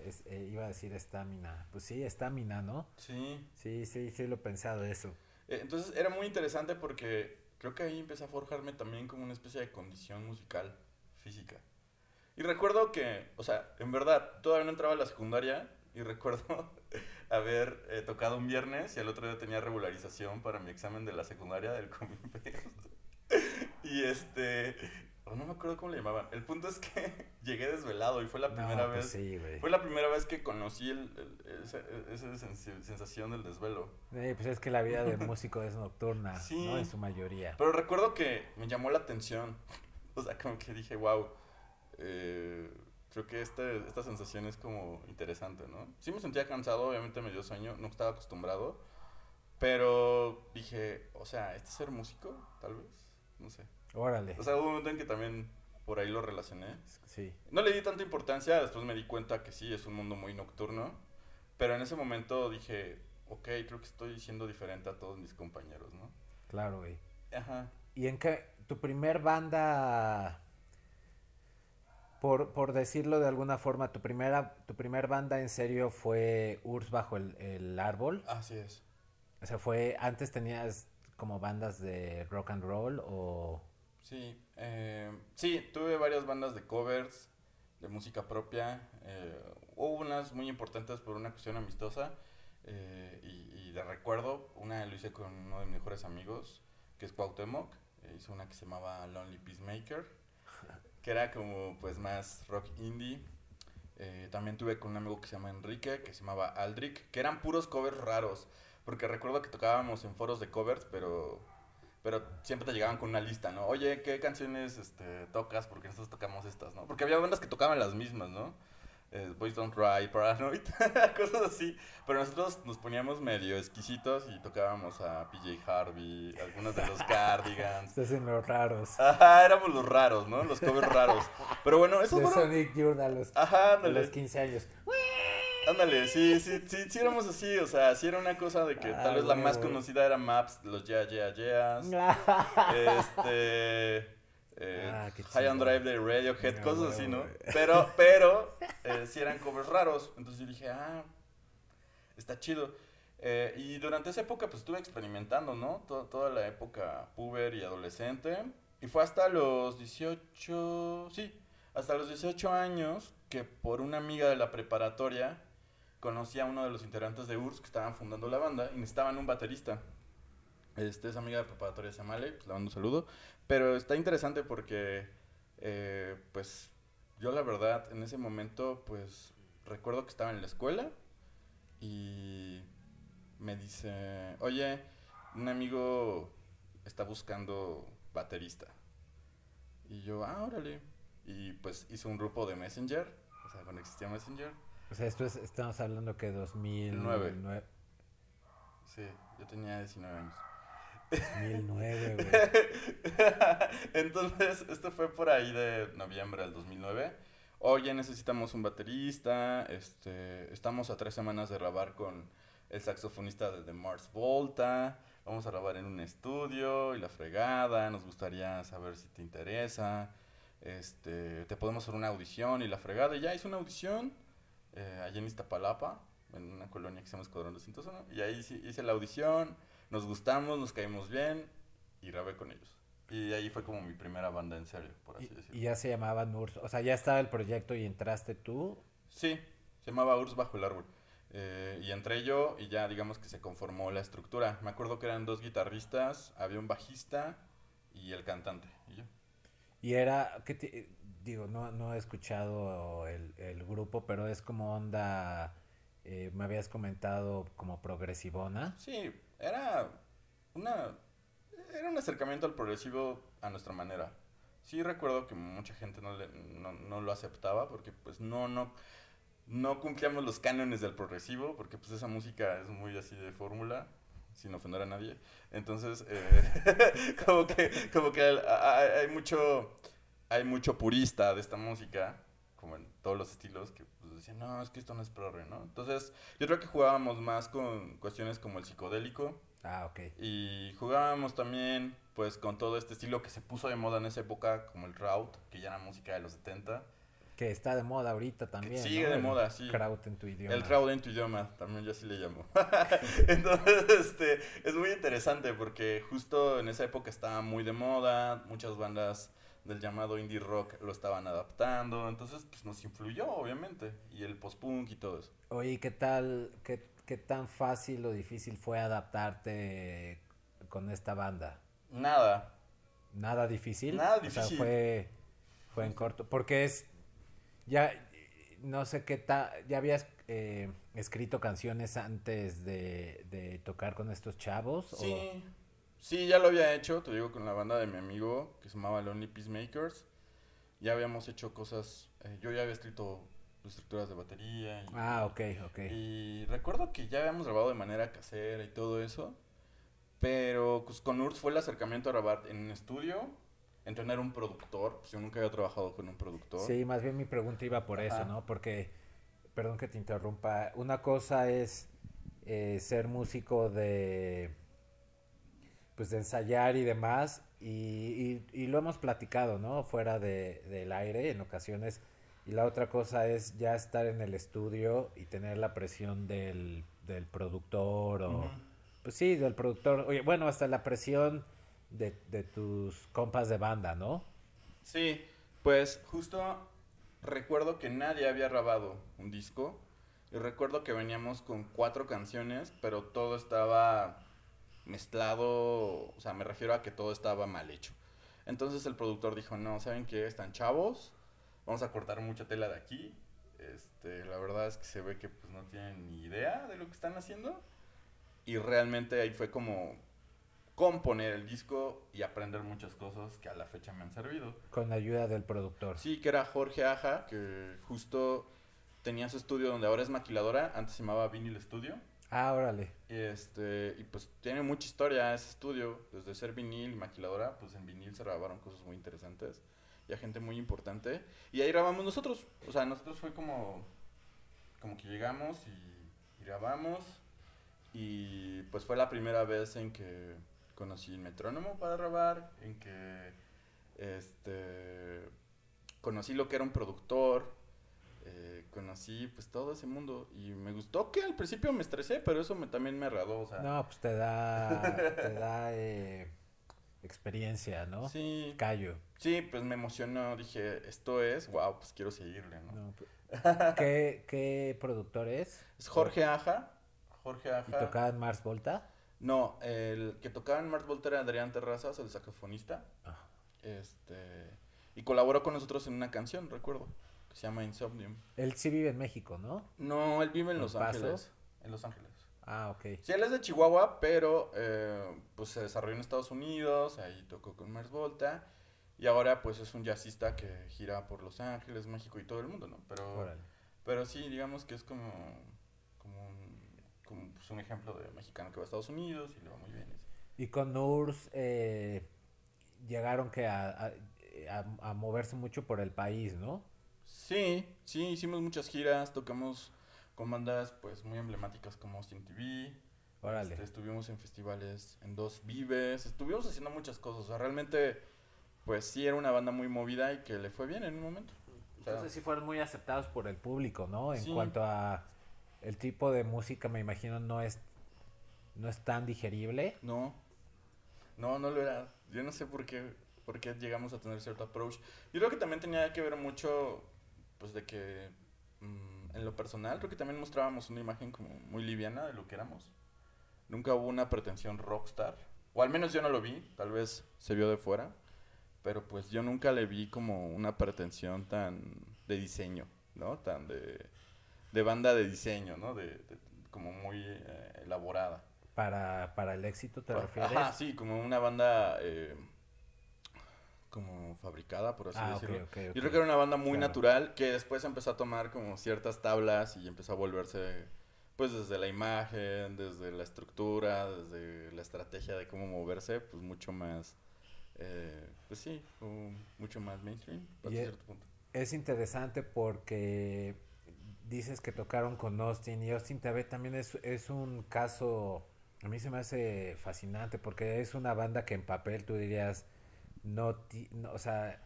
es- eh, iba a decir estamina. Pues sí, estamina, ¿no? Sí. Sí, sí, sí lo he pensado eso. Eh, Entonces era muy interesante porque creo que ahí empecé a forjarme también como una especie de condición musical, física. Y recuerdo que, o sea, en verdad, todavía no entraba a la secundaria y recuerdo haber eh, tocado un viernes y al otro día tenía regularización para mi examen de la secundaria del Comipex. y este, o no me acuerdo cómo le llamaban. El punto es que llegué desvelado y fue la No, primera pues vez. sí. Fue la primera vez que conocí el, esa sensi- sensación del desvelo. Eh, pues es que la vida del músico es nocturna, Sí. ¿no? En su mayoría. Pero recuerdo que me llamó la atención. O sea, como que dije, wow. creo que este, esta sensación es como interesante, ¿no? Sí me sentía cansado, obviamente me dio sueño, no estaba acostumbrado. Pero dije, o sea, ¿este es ser músico? Tal vez. No sé. Órale. O sea, hubo un momento en que también por ahí lo relacioné. Sí. No le di tanta importancia, después me di cuenta que sí, es un mundo muy nocturno. Pero en ese momento dije, ok, creo que estoy siendo diferente a todos mis compañeros, ¿no? Claro, güey. Ajá. ¿Y en qué? ¿Tu primer banda, por, por decirlo de alguna forma, tu primera, tu primer banda en serio fue Urs bajo el, el árbol? Así es. O sea, fue, antes tenías como bandas de rock and roll o... Sí, eh, sí, tuve varias bandas de covers, de música propia. eh, hubo unas muy importantes por una cuestión amistosa eh, y, y de recuerdo, una lo hice con uno de mis mejores amigos, que es Cuauhtémoc, eh, hizo una que se llamaba Lonely Peacemaker, que era como pues más rock indie. Eh, también tuve con un amigo que se llama Enrique, que se llamaba Aldric, que eran puros covers raros, porque recuerdo que tocábamos en foros de covers, pero pero siempre te llegaban con una lista, ¿no? Oye, ¿qué canciones este, tocas? Porque nosotros tocamos estas, ¿no? Porque había bandas que tocaban las mismas, ¿no? Eh, Boys Don't Cry, Paranoid, cosas así. Pero nosotros nos poníamos medio exquisitos y tocábamos a PJ Harvey, algunos de los Cardigans. Estos son los raros. Ajá, éramos los raros, ¿no? Los covers raros. Pero bueno, esos De fueron... Sonic a los, Ajá, a los 15 años. Ándale, sí, sí, sí, sí éramos así, o sea, sí era una cosa de que Ah, tal vez la más conocida era Maps, los Yeah, Yeah, Yeahs. este eh, Ah, High on. Drive de Radiohead, Ah, cosas así, ¿no? Pero, pero, eh, sí eran covers raros. Entonces yo dije, ah, está chido. Eh, y durante esa época, pues estuve experimentando, ¿no? To- toda la época puber y adolescente. Y fue hasta los 18, sí, hasta los 18 años que por una amiga de la preparatoria conocí a uno de los integrantes de URSS que estaban fundando la banda y necesitaban un baterista. Este, esa amiga de preparatoria se llama Ale, pues le mando un saludo. Pero está interesante porque, eh, pues, yo la verdad, en ese momento, pues, recuerdo que estaba en la escuela y me dice, oye, un amigo está buscando baterista. Y yo, ah, órale. Y pues hizo un grupo de Messenger, o sea, cuando existía Messenger. O sea, esto es, estamos hablando que 2009. Nueve. Sí, yo tenía 19 años. 2009, güey. Entonces, esto fue por ahí de noviembre del 2009. Oye, necesitamos un baterista. Este, estamos a tres semanas de grabar con el saxofonista de The Mars Volta. Vamos a grabar en un estudio y la fregada. Nos gustaría saber si te interesa. Este, te podemos hacer una audición y la fregada. Y ya hice una audición eh, allá en Iztapalapa, en una colonia que se llama Escuadrón 201. Y ahí hice la audición. Nos gustamos, nos caímos bien y grabé con ellos. Y ahí fue como mi primera banda en serio, por así Y, decirlo. y ya se llamaba Nurs. O sea, ya estaba el proyecto y entraste tú. Sí, se llamaba Urs Bajo el Árbol. Eh, y entré yo y ya digamos que se conformó la estructura. Me acuerdo que eran dos guitarristas, había un bajista y el cantante. Y yo. Y era, ¿qué ti- digo, no, no he escuchado el, el grupo, pero es como onda, eh, me habías comentado como progresivona. Sí, era una era un acercamiento al progresivo a nuestra manera. Sí recuerdo que mucha gente no, le- no, no lo aceptaba porque pues no no no cumplíamos los cánones del progresivo porque pues esa música es muy así de fórmula sin ofender a nadie. Entonces eh, como que como que hay, mucho hay mucho purista de esta música como en todos los estilos que pues, decían, no, es que esto no es progre, ¿no? Entonces, yo creo que jugábamos más con cuestiones como el psicodélico Ah, ok. y jugábamos también pues con todo este estilo que se puso de moda en esa época como el Kraut, que ya era música de los 70. Que está de moda ahorita también. sigue ¿no? de El moda, sí. Kraut en tu idioma. El Kraut en tu idioma, también yo así le llamo. Entonces, este, es muy interesante porque justo en esa época estaba muy de moda, muchas bandas del llamado indie rock lo estaban adaptando, entonces pues nos influyó obviamente, y el post-punk y todo eso. Oye, ¿y ¿qué tal, qué, qué tan fácil o difícil fue adaptarte con esta banda? Nada, ¿Nada difícil? Nada O sea, difícil. fue, fue en corto. Porque es, ya, no sé qué tal, ya habías eh, escrito canciones antes de, de tocar con estos chavos. o- Sí, ya lo había hecho, te digo, con la banda de mi amigo que se llamaba Lonely Peacemakers. Ya habíamos hecho cosas, eh, yo ya había escrito estructuras de batería. Y, Ah, ok, ok. y recuerdo que ya habíamos grabado de manera casera y todo eso. Pero pues, con URSS fue el acercamiento a grabar en un estudio, en tener un productor. Pues yo nunca había trabajado con un productor. Sí, más bien mi pregunta iba por eso. ¿no? Porque, perdón que te interrumpa, una cosa es eh, ser músico de, pues de ensayar y demás, y, y- y lo hemos platicado, ¿no? Fuera de, del aire en ocasiones, y la otra cosa es ya estar en el estudio y tener la presión del, del productor o... Pues sí, del productor, oye, bueno, hasta la presión de, de tus compas de banda, ¿no? Sí, pues justo recuerdo que nadie había grabado un disco. Y recuerdo que veníamos con cuatro canciones, pero todo estaba mezclado, o sea, me refiero a que todo estaba mal hecho. Entonces el productor dijo, no, ¿saben qué? Están chavos, vamos a cortar mucha tela de aquí. Este, la verdad es que se ve que pues no tienen ni idea de lo que están haciendo. Y realmente ahí fue como componer el disco y aprender muchas cosas que a la fecha me han servido. Con la ayuda del productor. Sí, que era Jorge Aja, que justo tenía su estudio donde ahora es maquiladora, antes se llamaba Vinyl Studio. Ah, órale. Este, y pues tiene mucha historia ese estudio, desde ser vinil y maquiladora, pues en vinil se grabaron cosas muy interesantes y a gente muy importante. Y ahí grabamos nosotros, o sea, nosotros fue como, como que llegamos y, y grabamos y pues fue la primera vez en que conocí el metrónomo para grabar, en que este, conocí lo que era un productor, eh, conocí pues todo ese mundo y me gustó que al principio me estresé, pero eso me, también me agradó, o sea. No, pues te da, te da eh, experiencia, ¿no? Sí. Callo. Sí, pues me emocionó, dije, esto es, wow, pues quiero seguirle, ¿no? No, pues, ¿Qué, ¿Qué productor es? Es Jorge Aja. Jorge ¿Y Aja. tocaba en Mars Volta? No, el que tocaba en Mars Volta era Adrián Terrazas, el saxofonista. Ah. Este. Y colaboró con nosotros en una canción, recuerdo, se llama Insomnium. Él sí vive en México, ¿no? No, él vive en ¿En Los Paso? Ángeles. En Los Ángeles. Ah, ok. Sí, él es de Chihuahua, pero eh, pues se desarrolló en Estados Unidos, ahí tocó con Mars Volta. Y ahora pues es un jazzista que gira por Los Ángeles, México y todo el mundo, ¿no? Pero, Órale. pero sí, digamos que es como, como, un, como pues, un ejemplo de mexicano que va a Estados Unidos y le va muy bien. y con Nurs eh, llegaron que a, a- a- a moverse mucho por el país, ¿no? Sí, sí, hicimos muchas giras, tocamos con bandas pues muy emblemáticas como Austin TV. Órale. Este, estuvimos en festivales, en dos vives, estuvimos haciendo muchas cosas. O sea, realmente, pues sí era una banda muy movida y que le fue bien en un momento. O sea, Entonces sí fueron muy aceptados por el público, ¿no? En Sí. cuanto a el tipo de música, me imagino no es no es tan digerible. no, no, no lo era. Yo no sé por qué, por qué llegamos a tener cierto approach. Yo creo que también tenía que ver mucho, pues de que mm, en lo personal, creo que también mostrábamos una imagen como muy liviana de lo que éramos. Nunca hubo una pretensión rockstar, o al menos yo no lo vi, tal vez se vio de fuera, pero pues yo nunca le vi como una pretensión tan de diseño, ¿no? Tan de, de banda de diseño, ¿no? De, de- como muy eh, elaborada. Para, para el éxito, ¿te refieres? Ajá, sí, como una banda eh, como fabricada, por así ah, decirlo. Yo creo que era una banda muy Claro. natural que después empezó a tomar como ciertas tablas y empezó a volverse, pues desde la imagen, desde la estructura, desde la estrategia de cómo moverse, pues mucho más, eh, pues sí, mucho más mainstream, hasta e- cierto punto. Es interesante porque dices que tocaron con Austin y Austin TV también es, es un caso, a mí se me hace fascinante porque es una banda que en papel tú dirías, no, ti- no, o sea,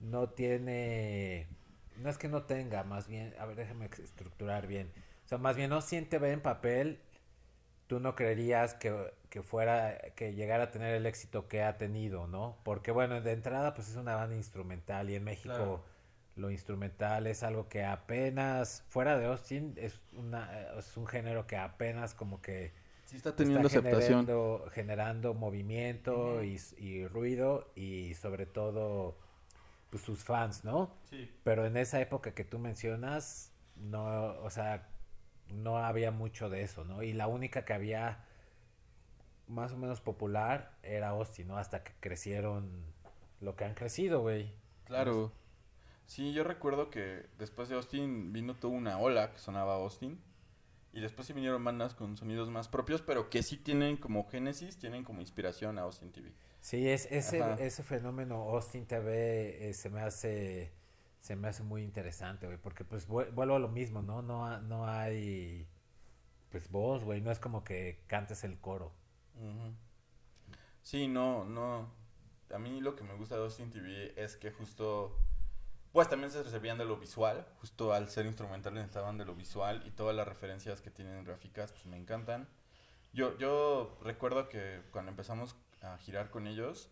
no tiene, no es que no tenga, más bien, a ver, déjame estructurar bien, o sea, más bien Austin TV en papel, tú no creerías que, que fuera, que llegara a tener el éxito que ha tenido, ¿no? Porque bueno, de entrada pues es una banda instrumental y en México Claro. lo instrumental es algo que apenas, fuera de Austin, es, una, es un género que apenas como que Sí está teniendo está aceptación. generando, generando movimiento y ruido y sobre todo pues, sus fans, ¿no? Sí. Pero en esa época que tú mencionas, no, o sea, no había mucho de eso, ¿no? Y la única que había más o menos popular era Austin, ¿no? Hasta que crecieron lo que han crecido, güey. Claro. Sí, yo recuerdo que después de Austin vino toda una ola que sonaba Austin. Y después sí vinieron bandas con sonidos más propios, pero que sí tienen como génesis, tienen como inspiración a Austin TV. Sí, es, ese, ese fenómeno Austin TV eh, se me hace se me hace muy interesante, güey, porque pues vuel- vuelvo a lo mismo, ¿no? No, no hay pues voz, güey, no es como que cantes el coro. Sí, no, no. A mí lo que me gusta de Austin TV es que justo, pues también se servían de lo visual, justo al ser instrumentales necesitaban de lo visual y todas las referencias que tienen gráficas, pues me encantan. Yo, yo recuerdo que cuando empezamos a girar con ellos,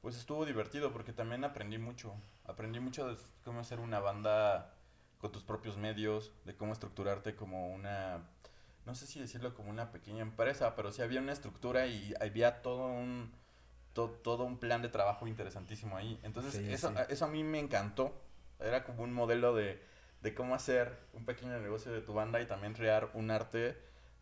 Pues estuvo divertido porque también aprendí mucho. Aprendí mucho de cómo hacer una banda con tus propios medios, de cómo estructurarte como una, no sé si decirlo como una pequeña empresa, pero sí había una estructura y había todo un, todo un plan de trabajo interesantísimo ahí. Entonces eso, eso a mí me encantó. Era como un modelo de, de cómo hacer un pequeño negocio de tu banda y también crear un arte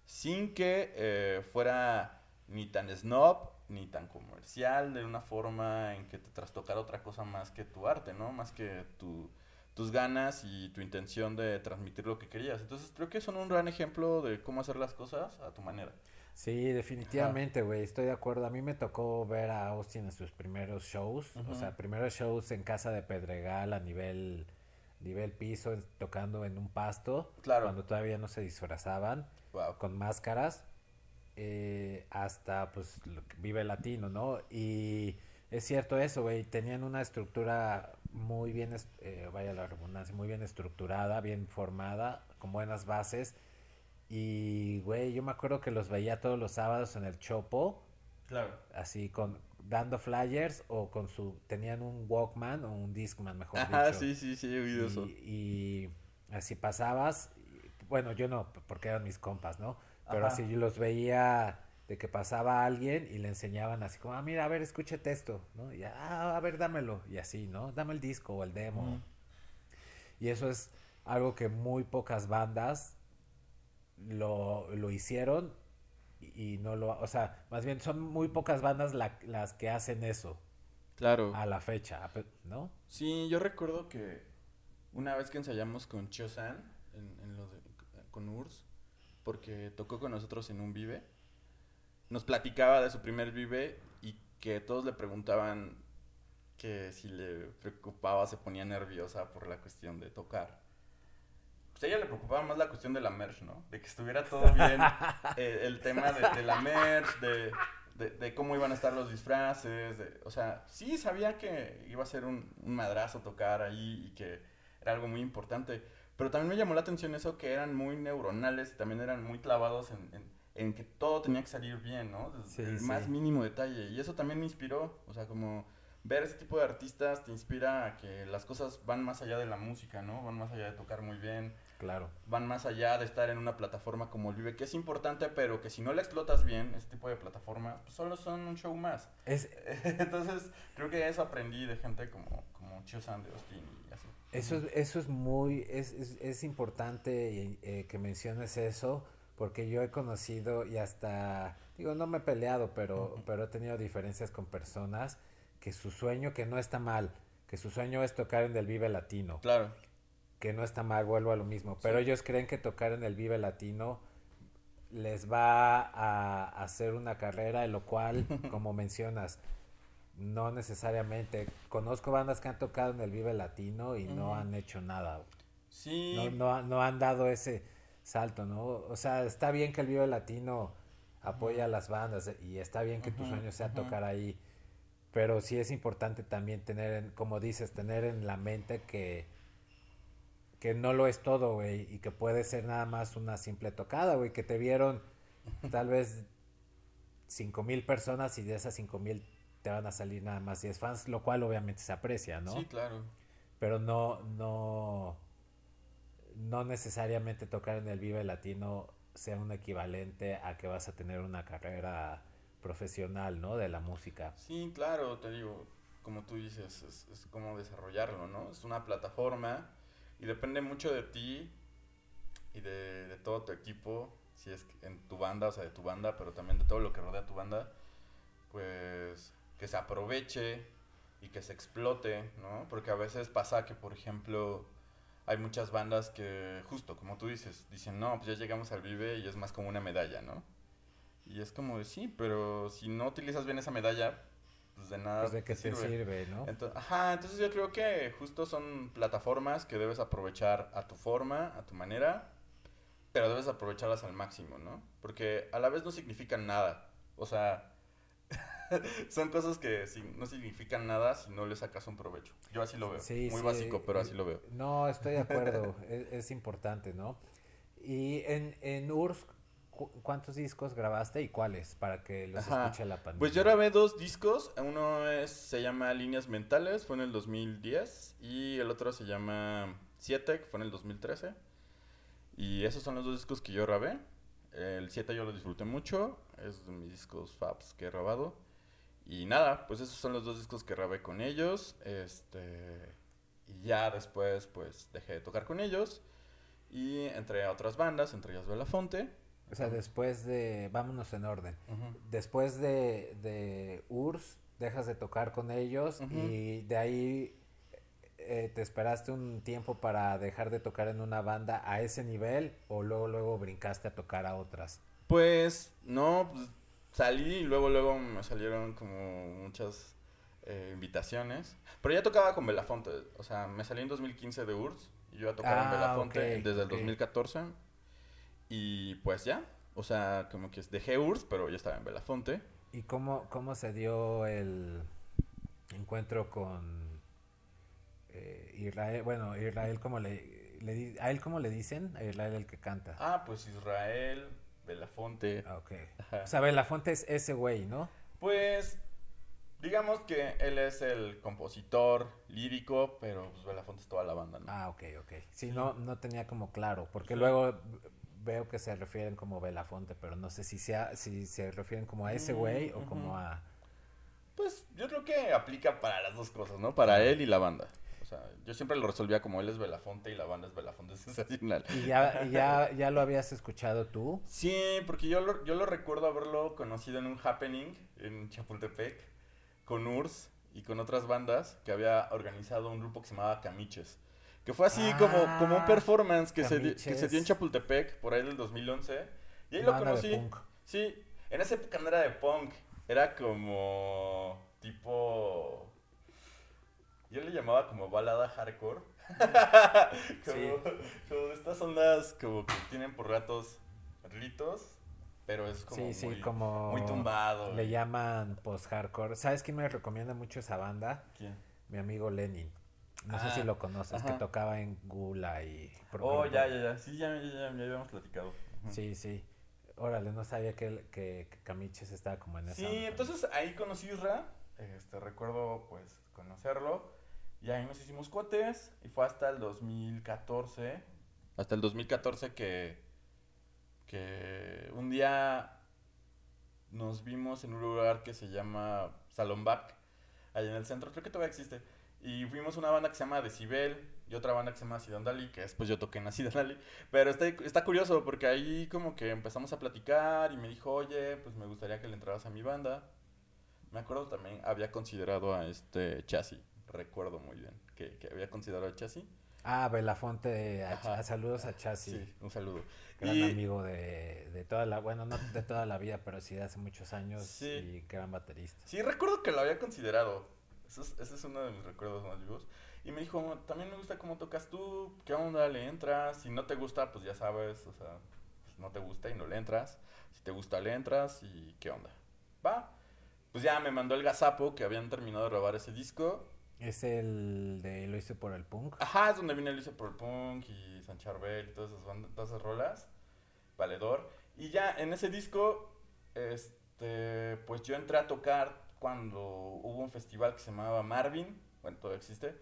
sin que eh, fuera ni tan snob ni tan comercial, de una forma en que te trastocara otra cosa más que tu arte, ¿no? Más que tu, tus ganas y tu intención de transmitir lo que querías. Entonces creo que son un gran ejemplo de cómo hacer las cosas a tu manera. Sí, definitivamente, güey, estoy de acuerdo. A mí me tocó ver a Austin en sus primeros shows, o sea, primeros shows en casa de Pedregal a nivel nivel piso, tocando en un pasto, claro. cuando todavía no se disfrazaban, con máscaras, eh, hasta pues Vive Latino, ¿no? Y es cierto eso, güey, tenían una estructura muy bien, eh, vaya la redundancia, muy bien estructurada, bien formada, con buenas bases. Y, güey, yo me acuerdo que los veía todos los sábados en el Chopo. Claro. Así con dando flyers o con su tenían un Walkman o un Discman, mejor Ajá, sí, sí, sí, he oído y, eso. Y así pasabas, bueno, yo no, porque eran mis compas, ¿no? Pero así yo los veía de que pasaba alguien y le enseñaban así como, ah, mira, a ver, escúchate esto, ¿no? Y ah, a ver, dámelo. Y así, ¿no? Dame el disco o el demo. Y eso es algo que muy pocas bandas lo, lo hicieron y, no lo, o sea, más bien son muy pocas bandas las que hacen eso. Claro. A la fecha, ¿no? Sí, yo recuerdo que una vez que ensayamos con Chosan en, en lo de, con Urs, porque tocó con nosotros en un Vive nos platicaba de su primer vive y que todos le preguntaban que si le preocupaba, se ponía nerviosa por la cuestión de tocar. Pues a ella le preocupaba más la cuestión de la merch, ¿no? De que estuviera todo bien, eh, el tema de, la merch, de, cómo iban a estar los disfraces, o sea, sí sabía que iba a ser un, madrazo tocar ahí y que era algo muy importante, pero también me llamó la atención eso que eran muy neuronales y también eran muy clavados en en que todo tenía que salir bien, ¿no? el más mínimo detalle. Y eso también me inspiró, o sea, como ver ese tipo de artistas te inspira a que las cosas van más allá de la música, ¿no? Van más allá de tocar muy bien. Claro. Van más allá de estar en una plataforma como el Vive, que es importante, pero que si no la explotas bien, este tipo de plataforma, pues solo son un show más. Es... Entonces, creo que eso aprendí de gente como, como Chio de Austin y así. Eso, eso es muy, es, es, es importante eh, que menciones eso porque yo he conocido y hasta, digo, no me he peleado, pero, pero he tenido diferencias con personas que su sueño, que no está mal, que su sueño es tocar en el Vive Latino. Claro. Que no está mal, vuelvo a lo mismo, pero ellos creen que tocar en el Vive Latino les va a hacer una carrera, lo cual, como mencionas, no necesariamente. Conozco bandas que han tocado en el Vive Latino y no han hecho nada. Sí. No, no, no han dado ese salto, ¿no? O sea, está bien que el Vive Latino apoya a las bandas y está bien que tu sueño sea tocar ahí, pero sí es importante también tener, como dices, tener en la mente que, que no lo es todo, güey, y que puede ser nada más una simple tocada, güey, que te vieron tal vez cinco mil personas y de esas cinco mil te van a salir nada más 10 fans, lo cual obviamente se aprecia, ¿no? Sí, claro. Pero no, no, no necesariamente tocar en el Vive Latino sea un equivalente a que vas a tener una carrera profesional, ¿no? De la música. Sí, claro, te digo, como tú dices, es, es como desarrollarlo, ¿no? Es una plataforma y depende mucho de ti y de, de, todo tu equipo, si es en tu banda, o sea, de tu banda, pero también de todo lo que rodea tu banda, pues que se aproveche y que se explote, ¿no? Porque a veces pasa que, por ejemplo, hay muchas bandas que, justo como tú dices, dicen, no, pues ya llegamos al Vive y es más como una medalla, ¿no? Y es como, sí, pero si no utilizas bien esa medalla, pues de nada. Pues de qué te sirve, ¿no? ajá, entonces yo creo que justo son plataformas que debes aprovechar a tu forma, a tu manera, pero debes aprovecharlas al máximo, ¿no? Porque a la vez no significan nada. O sea, son cosas que no significan nada si no le sacas un provecho. Yo así lo veo. Muy básico, pero así lo veo. No, estoy de acuerdo. es, importante, ¿no? Y en, en cu- ¿cuántos discos grabaste y cuáles? Para que los Ajá. escuche la pandemia. Pues yo grabé dos discos. Uno es, se llama Líneas Mentales, fue en el 2010. Y el otro se llama Siete, que fue en el 2013. Y esos son los dos discos que yo grabé. El 7 yo lo disfruté mucho. Es de mis discos Fabs que he grabado. Y nada, pues esos son los dos discos que grabé con ellos. Este. Y ya después, pues dejé de tocar con ellos. Y entré a otras bandas, entre ellas Belafonte. O sea, después de... Vámonos en orden. Después de, de URSS, dejas de tocar con ellos y de ahí eh, te esperaste un tiempo para dejar de tocar en una banda a ese nivel o luego luego brincaste a tocar a otras. Pues no, pues, salí y luego luego me salieron como muchas eh, invitaciones. Pero ya tocaba con Belafonte, o sea, me salí en 2015 de URSS y yo ya tocaba en Ah, Belafonte ok, desde el ok. 2014. Y pues ya, o sea, como que dejé URSS, pero ya estaba en Belafonte. ¿Y cómo, cómo se dio el encuentro con eh, Israel? Bueno, Israel, ¿cómo le, ¿a él cómo le dicen? A Israel el que canta. Ah, pues Israel, Belafonte. Ah, ok. Ajá. O sea, Belafonte es ese güey, ¿no? Pues digamos que él es el compositor lírico, pero pues Belafonte es toda la banda, ¿no? Ah, ok, ok. Sí, no, no tenía como claro, porque luego veo que se refieren como Belafonte, pero no sé si sea, si se refieren como a ese güey o Mm, como a... Pues yo creo que aplica para las dos cosas, ¿no? Para él y la banda. O sea, yo siempre lo resolvía como él es Belafonte y la banda es Belafonte sensacional. ¿Y ya, y ya, ya lo habías escuchado tú? Sí, porque yo lo, yo lo recuerdo haberlo conocido en un happening en Chapultepec con URSS y con otras bandas que había organizado un grupo que se llamaba Camiches. Que fue así como, como un Ah, performance que se, que se dio en Chapultepec por ahí del 2011. Y ahí lo conocí. punk. Sí, en esa época no era de punk, era como tipo... Yo le llamaba como balada hardcore. como, Sí. como estas ondas como que tienen por ratos ritos, pero es como sí, sí, muy, como... muy tumbado. Le llaman post-hardcore. ¿Sabes quién me recomienda mucho esa banda? ¿Quién? Mi amigo Lenin. No sé Ah, si lo conoces, que tocaba en Gula y... Oh, ya, ya, ya. Sí, ya, ya, ya, ya habíamos platicado. Sí, sí. Órale, no sabía que, que, que Camiches estaba como en esa. Sí, onda. entonces ahí conocí a Isra, este, recuerdo pues conocerlo, y ahí nos hicimos cuates, y fue hasta el 2014, hasta el 2014 que, que un día nos vimos en un lugar que se llama Salón Back, allá en el centro, creo que todavía existe, y fuimos a una banda que se llama Decibel, y otra banda que se llama Sidandali, que después yo toqué en la Sidandali, pero está, está curioso porque ahí como que empezamos a platicar y me dijo, oye, pues me gustaría que le entraras a mi banda. Me acuerdo también, había considerado a este Chassis, recuerdo muy bien, que, que había considerado a Chassis. Ah, Belafonte, a- saludos a Chassis. Sí, un saludo. Gran Y- amigo de, de toda la, bueno, no de toda la vida, pero sí de hace muchos años Sí. y gran baterista. Sí, recuerdo que lo había considerado. Eso es- ese es uno de mis recuerdos más vivos. Y me dijo, también me gusta cómo tocas tú, ¿qué onda? ¿Le entras? Si no te gusta, pues ya sabes, o sea, pues no te gusta y no le entras. Si te gusta, le entras y ¿qué onda? Va. Pues ya me mandó el gazapo que habían terminado de grabar ese disco. Es el de Lo hice por el punk. Ajá, es donde viene Luis por Punk y San Charbel y todas esas, bandas- todas esas rolas. Valedor. Y ya en ese disco, este, pues yo entré a tocar cuando hubo un festival que se llamaba Marvin. Bueno, todavía existe.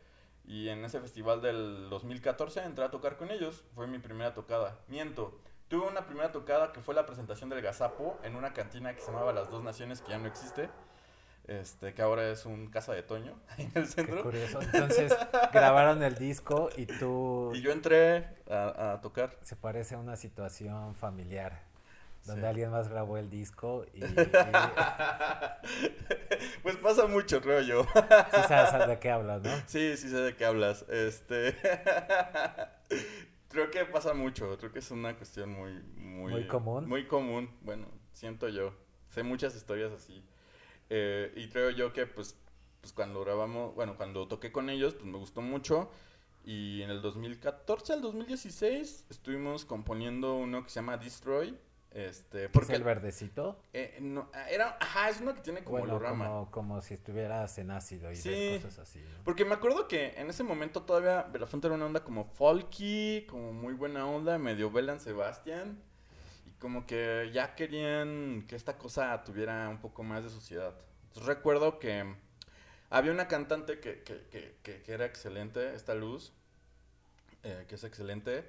Y en ese festival del 2014 entré a tocar con ellos. Fue mi primera tocada. Miento. Tuve una primera tocada que fue la presentación del Gazapo en una cantina que se llamaba Las Dos Naciones, que ya no existe. Este, que ahora es un casa de Toño, ahí en el Qué centro. curioso. Entonces grabaron el disco y tú Y yo entré a, a tocar. se parece a una situación familiar donde Sí. alguien más grabó el disco y, y Pues pasa mucho, creo yo. sí sabes de qué hablas, ¿no? Sí, sí sé de qué hablas. Este. creo que pasa mucho. Creo que es una cuestión muy, muy. Muy común. Muy común. Bueno, siento yo. Sé muchas historias así. Eh, y creo yo que, pues, pues, cuando grabamos. Bueno, cuando toqué con ellos, pues me gustó mucho. Y en el 2014 al 2016 estuvimos componiendo uno que se llama Destroy. Este, ¿Qué es porque el verdecito? eh, no, era, ajá, es uno que tiene como Bueno, holograma. como, como si estuvieras en ácido y Sí. ves cosas así. ¿no? Porque me acuerdo que en ese momento todavía Belafonte era una onda como folky, como muy buena onda, medio Belan Sebastián. Y como que ya querían que esta cosa tuviera un poco más de sociedad. Entonces recuerdo que había una cantante que, que, que, que, que era excelente, esta Luz, eh, que es excelente,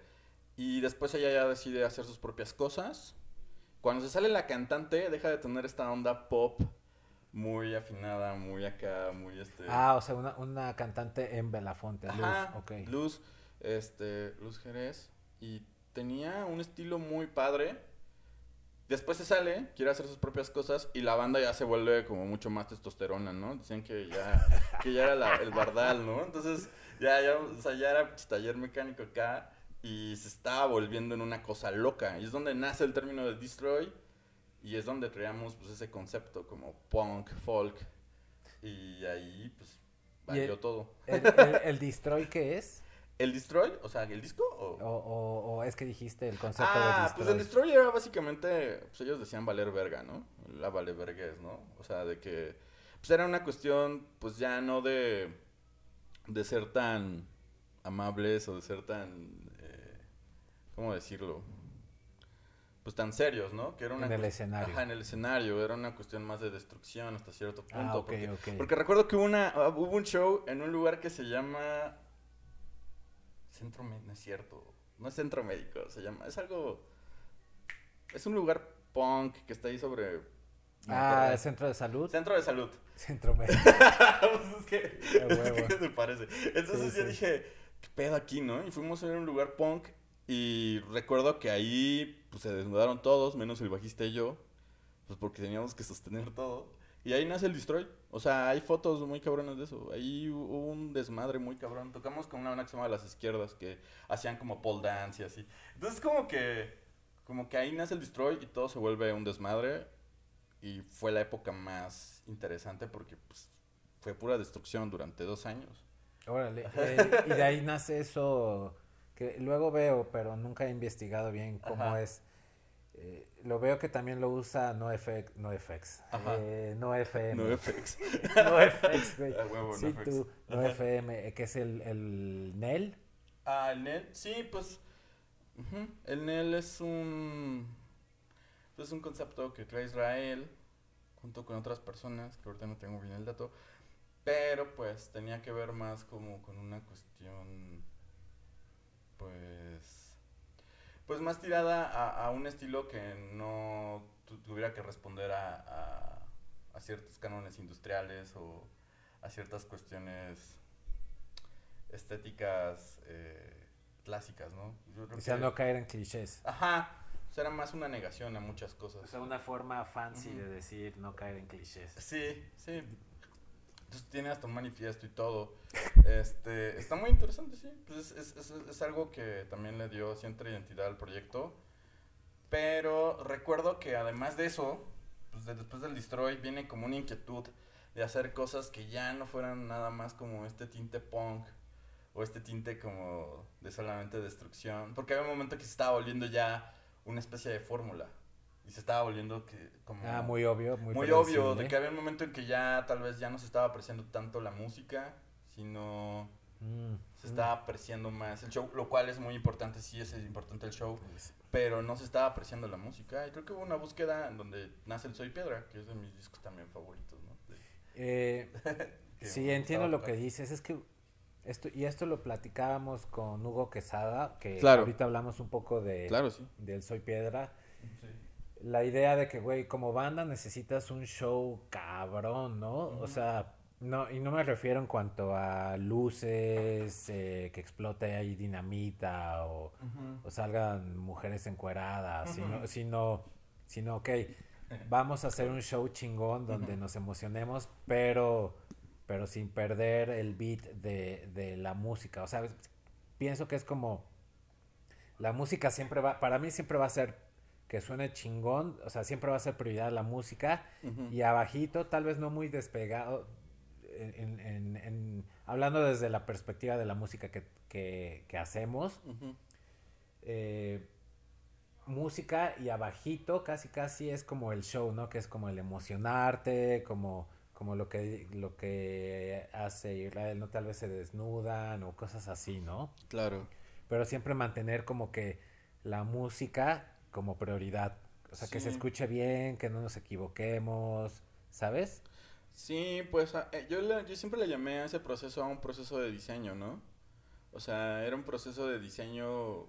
y después ella ya decide hacer sus propias cosas. Cuando se sale la cantante, deja de tener esta onda pop muy afinada, muy acá, muy este... Ah, o sea, una, una cantante en Belafonte, Luz, ok. Luz, este, Luz Jerez. Y tenía un estilo muy padre. Después se sale, quiere hacer sus propias cosas y la banda ya se vuelve como mucho más testosterona, ¿no? Dicen que ya, que ya era la- el bardal, ¿no? Entonces, ya, ya, o sea, ya era pues, taller mecánico acá y se estaba volviendo en una cosa loca. Y es donde nace el término de destroy y es donde creamos pues ese concepto como punk, folk y ahí pues Y el- valió todo. ¿El, el, el Destroy qué es? ¿El Destroy? O sea, ¿el disco? O... O, o, o es que dijiste el concepto ah, de pues Destroy. el Destroy era básicamente, pues ellos decían valer verga, ¿no? La vale verguez, ¿no? O sea, de que, pues era una cuestión, pues ya no de, de ser tan amables o de ser tan, ¿cómo decirlo? Pues tan serios, ¿no? Que era una En el escenario. Ajá, en el escenario, era una cuestión más de destrucción hasta cierto punto. Ah, ok, porque, recuerdo que hubo, una, ah, hubo un show en un lugar que se llama Centro Médico, no es cierto. No es centro médico, se llama. Es algo. Es un lugar punk que está ahí sobre. Ah, el centro de salud. Centro de salud. Centro médico. Pues es que. Es que me parece. Entonces Sí, yo sí. dije, ¿qué pedo aquí, no? Y fuimos a un lugar punk. Y recuerdo que ahí pues, se desnudaron todos, menos el bajista y yo. Pues porque teníamos que sostener todo. Y ahí nace el Destroy. O sea, hay fotos muy cabronas de eso. Ahí hubo un desmadre muy cabrón. Tocamos con una banda que se llama Las Izquierdas, que hacían como pole dance y así. Entonces como que, como que ahí nace el Destroy y todo se vuelve un desmadre. Y fue la época más interesante porque pues, fue pura destrucción durante dos años. Órale. eh, y de ahí nace eso que luego veo, pero nunca he investigado bien cómo Ajá. es. Eh, lo veo que también lo usa NoFX, NoFX, eh, NoFM. No FX. NoFX, güey. Huevo, Sí, NoFX. tú. NoFM, eh, que es el, el NEL. Ah, el NEL, sí, pues. El NEL es un. Es un concepto que crea Israel junto con otras personas, que ahorita no tengo bien el dato. Pero pues tenía que ver más como con una cuestión. Pues. Pues más tirada a, a un estilo que no tu- tuviera que responder a, a, a ciertos cánones industriales o a ciertas cuestiones estéticas eh, clásicas, ¿no? Yo creo O sea, que- no caer en clichés. Ajá, o sea, era más una negación a muchas cosas. O sea, una forma fancy de decir no caer en clichés. Sí, sí. Entonces tiene hasta un manifiesto y todo. Este, está muy interesante, sí. Pues es, es- es- algo que también le dio cierta identidad al proyecto. Pero recuerdo que además de eso, pues de- después del Destroy viene como una inquietud de hacer cosas que ya no fueran nada más como este tinte punk o este tinte como de solamente destrucción. Porque había un momento que se estaba volviendo ya una especie de fórmula. Y se estaba volviendo que como Ah, muy obvio, muy, muy obvio, de que había un momento en que ya tal vez ya no se estaba apreciando tanto la música, sino Mm, se mm. estaba apreciando más el show, lo cual es muy importante, sí es importante el show, Pues, pero no se estaba apreciando la música. Y creo que hubo una búsqueda en donde nace el Soy Piedra, que es de mis discos también favoritos, ¿no? De- eh, sí, entiendo lo que dices. Es que esto, y esto lo platicábamos con Hugo Quesada, que Claro. ahorita hablamos un poco de Claro, sí. del Soy Piedra. La idea de que, güey, como banda necesitas un show cabrón, ¿no? O sea, no, y no me refiero en cuanto a luces, eh, que explote ahí dinamita o, salgan mujeres encueradas, sino, sino, sino, ok, vamos a hacer un show chingón donde nos emocionemos, pero, pero sin perder el beat de, de la música. O sea, pienso que es como, la música siempre va, para mí siempre va a ser que suene chingón, o sea, siempre va a ser prioridad la música y abajito, tal vez no muy despegado, en, en- en- hablando desde la perspectiva de la música que, que- que hacemos, eh, música y abajito casi casi es como el show, ¿no? Que es como el emocionarte, como, como lo que lo que hace Israel, ¿no? Tal vez se desnudan o cosas así, ¿no? Claro. Pero siempre mantener como que la música como prioridad. O sea, que se Sí. escuche bien, que no nos equivoquemos, ¿sabes? Sí, pues a- eh, yo, le- yo siempre le llamé a ese proceso a un proceso de diseño, ¿no? O sea, era un proceso de diseño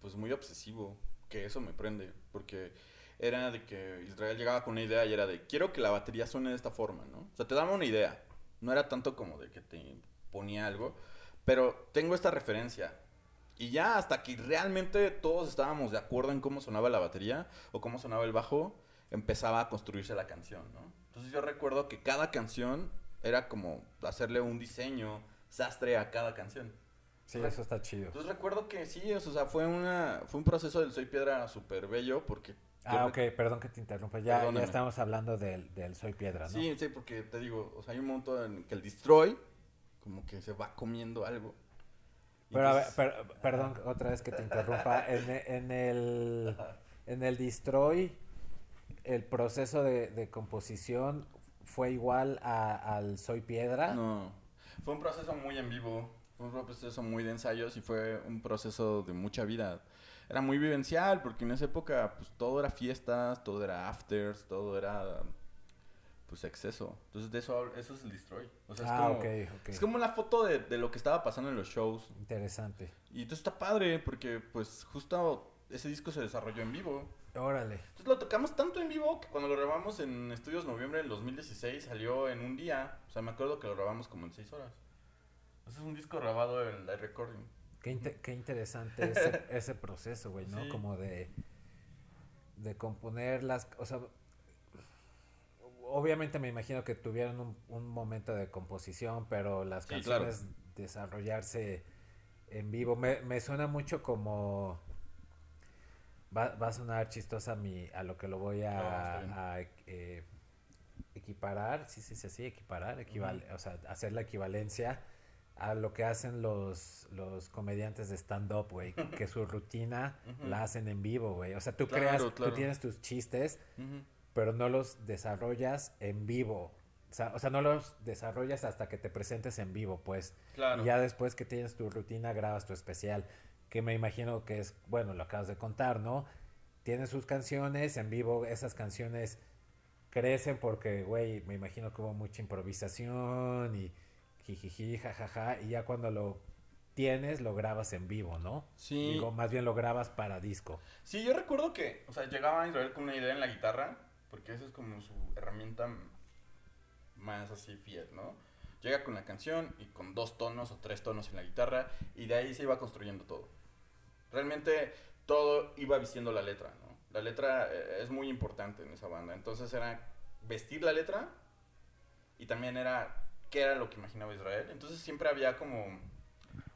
pues muy obsesivo, que eso me prende, porque era de que Israel llegaba con una idea y era de, quiero que la batería suene de esta forma, ¿no? O sea, te daba una idea, no era tanto como de que te ponía algo, pero tengo esta referencia. Y ya hasta que realmente todos estábamos de acuerdo en cómo sonaba la batería o cómo sonaba el bajo, empezaba a construirse la canción, ¿no? Entonces yo recuerdo que cada canción era como hacerle un diseño sastre a cada canción. Sí, eso está chido. Entonces recuerdo que sí, o sea, fue una fue un proceso del Soy Piedra súper bello porque... Ah, ok, perdón que te interrumpa. Ya, ya estamos hablando del, del Soy Piedra, ¿no? Sí, sí, porque te digo, o sea, hay un momento en que el Destroy como que se va comiendo algo. Pero a ver, pues- per- perdón otra vez que te interrumpa. En, en el en el Destroy, el proceso de, de composición fue igual a- al Soy Piedra. No, fue un proceso muy en vivo, fue un proceso muy de ensayos y fue un proceso de mucha vida. Era muy vivencial porque en esa época pues todo era fiestas, todo era afters, todo era pues exceso. Entonces de eso, eso es el destroy. O sea, es, ah, como, ok, ok. es como la foto de, de lo que estaba pasando en los shows. Interesante. Y entonces está padre porque pues justo ese disco se desarrolló en vivo. Órale. Entonces lo tocamos tanto en vivo que cuando lo grabamos en Estudios Noviembre del 2016 salió en un día. O sea, me acuerdo que lo grabamos como en 6 horas. Ese es un disco grabado en live recording. Qué, qué interesante ese, ese proceso, güey, ¿no? Sí. Como de, de componer las... O sea, obviamente me imagino que tuvieron un, un momento de composición, pero las Sí, claro. canciones desarrollarse en vivo. Me, me suena mucho como... Va, va a sonar chistosa a, mi, a lo que lo voy a, bien. a, eh, equiparar, sí, sí, sí, sí, equiparar, equival, o sea, hacer la equivalencia a lo que hacen los, los comediantes de stand-up, güey, que su rutina la hacen en vivo, güey. O sea, tú Claro, creas, claro. tú tienes tus chistes. Pero no los desarrollas en vivo. O sea, o sea, no los desarrollas hasta que te presentes en vivo, pues. Claro. Y ya después que tienes tu rutina, grabas tu especial. Que me imagino que es, bueno, lo acabas de contar, ¿no? Tienes sus canciones, en vivo esas canciones crecen porque, güey, me imagino que hubo mucha improvisación y jijiji, jajaja. Y ya cuando lo tienes, lo grabas en vivo, ¿no? Sí. Digo, más bien lo grabas para disco. Sí, yo recuerdo que, o sea, llegaba Israel con una idea en la guitarra, porque esa es como su herramienta más así fiel, ¿no? Llega con la canción y con dos tonos o tres tonos en la guitarra y de ahí se iba construyendo todo. Realmente todo iba vistiendo la letra, ¿no? La letra eh, es muy importante en esa banda, entonces era vestir la letra y también era qué era lo que imaginaba Israel. Entonces siempre había como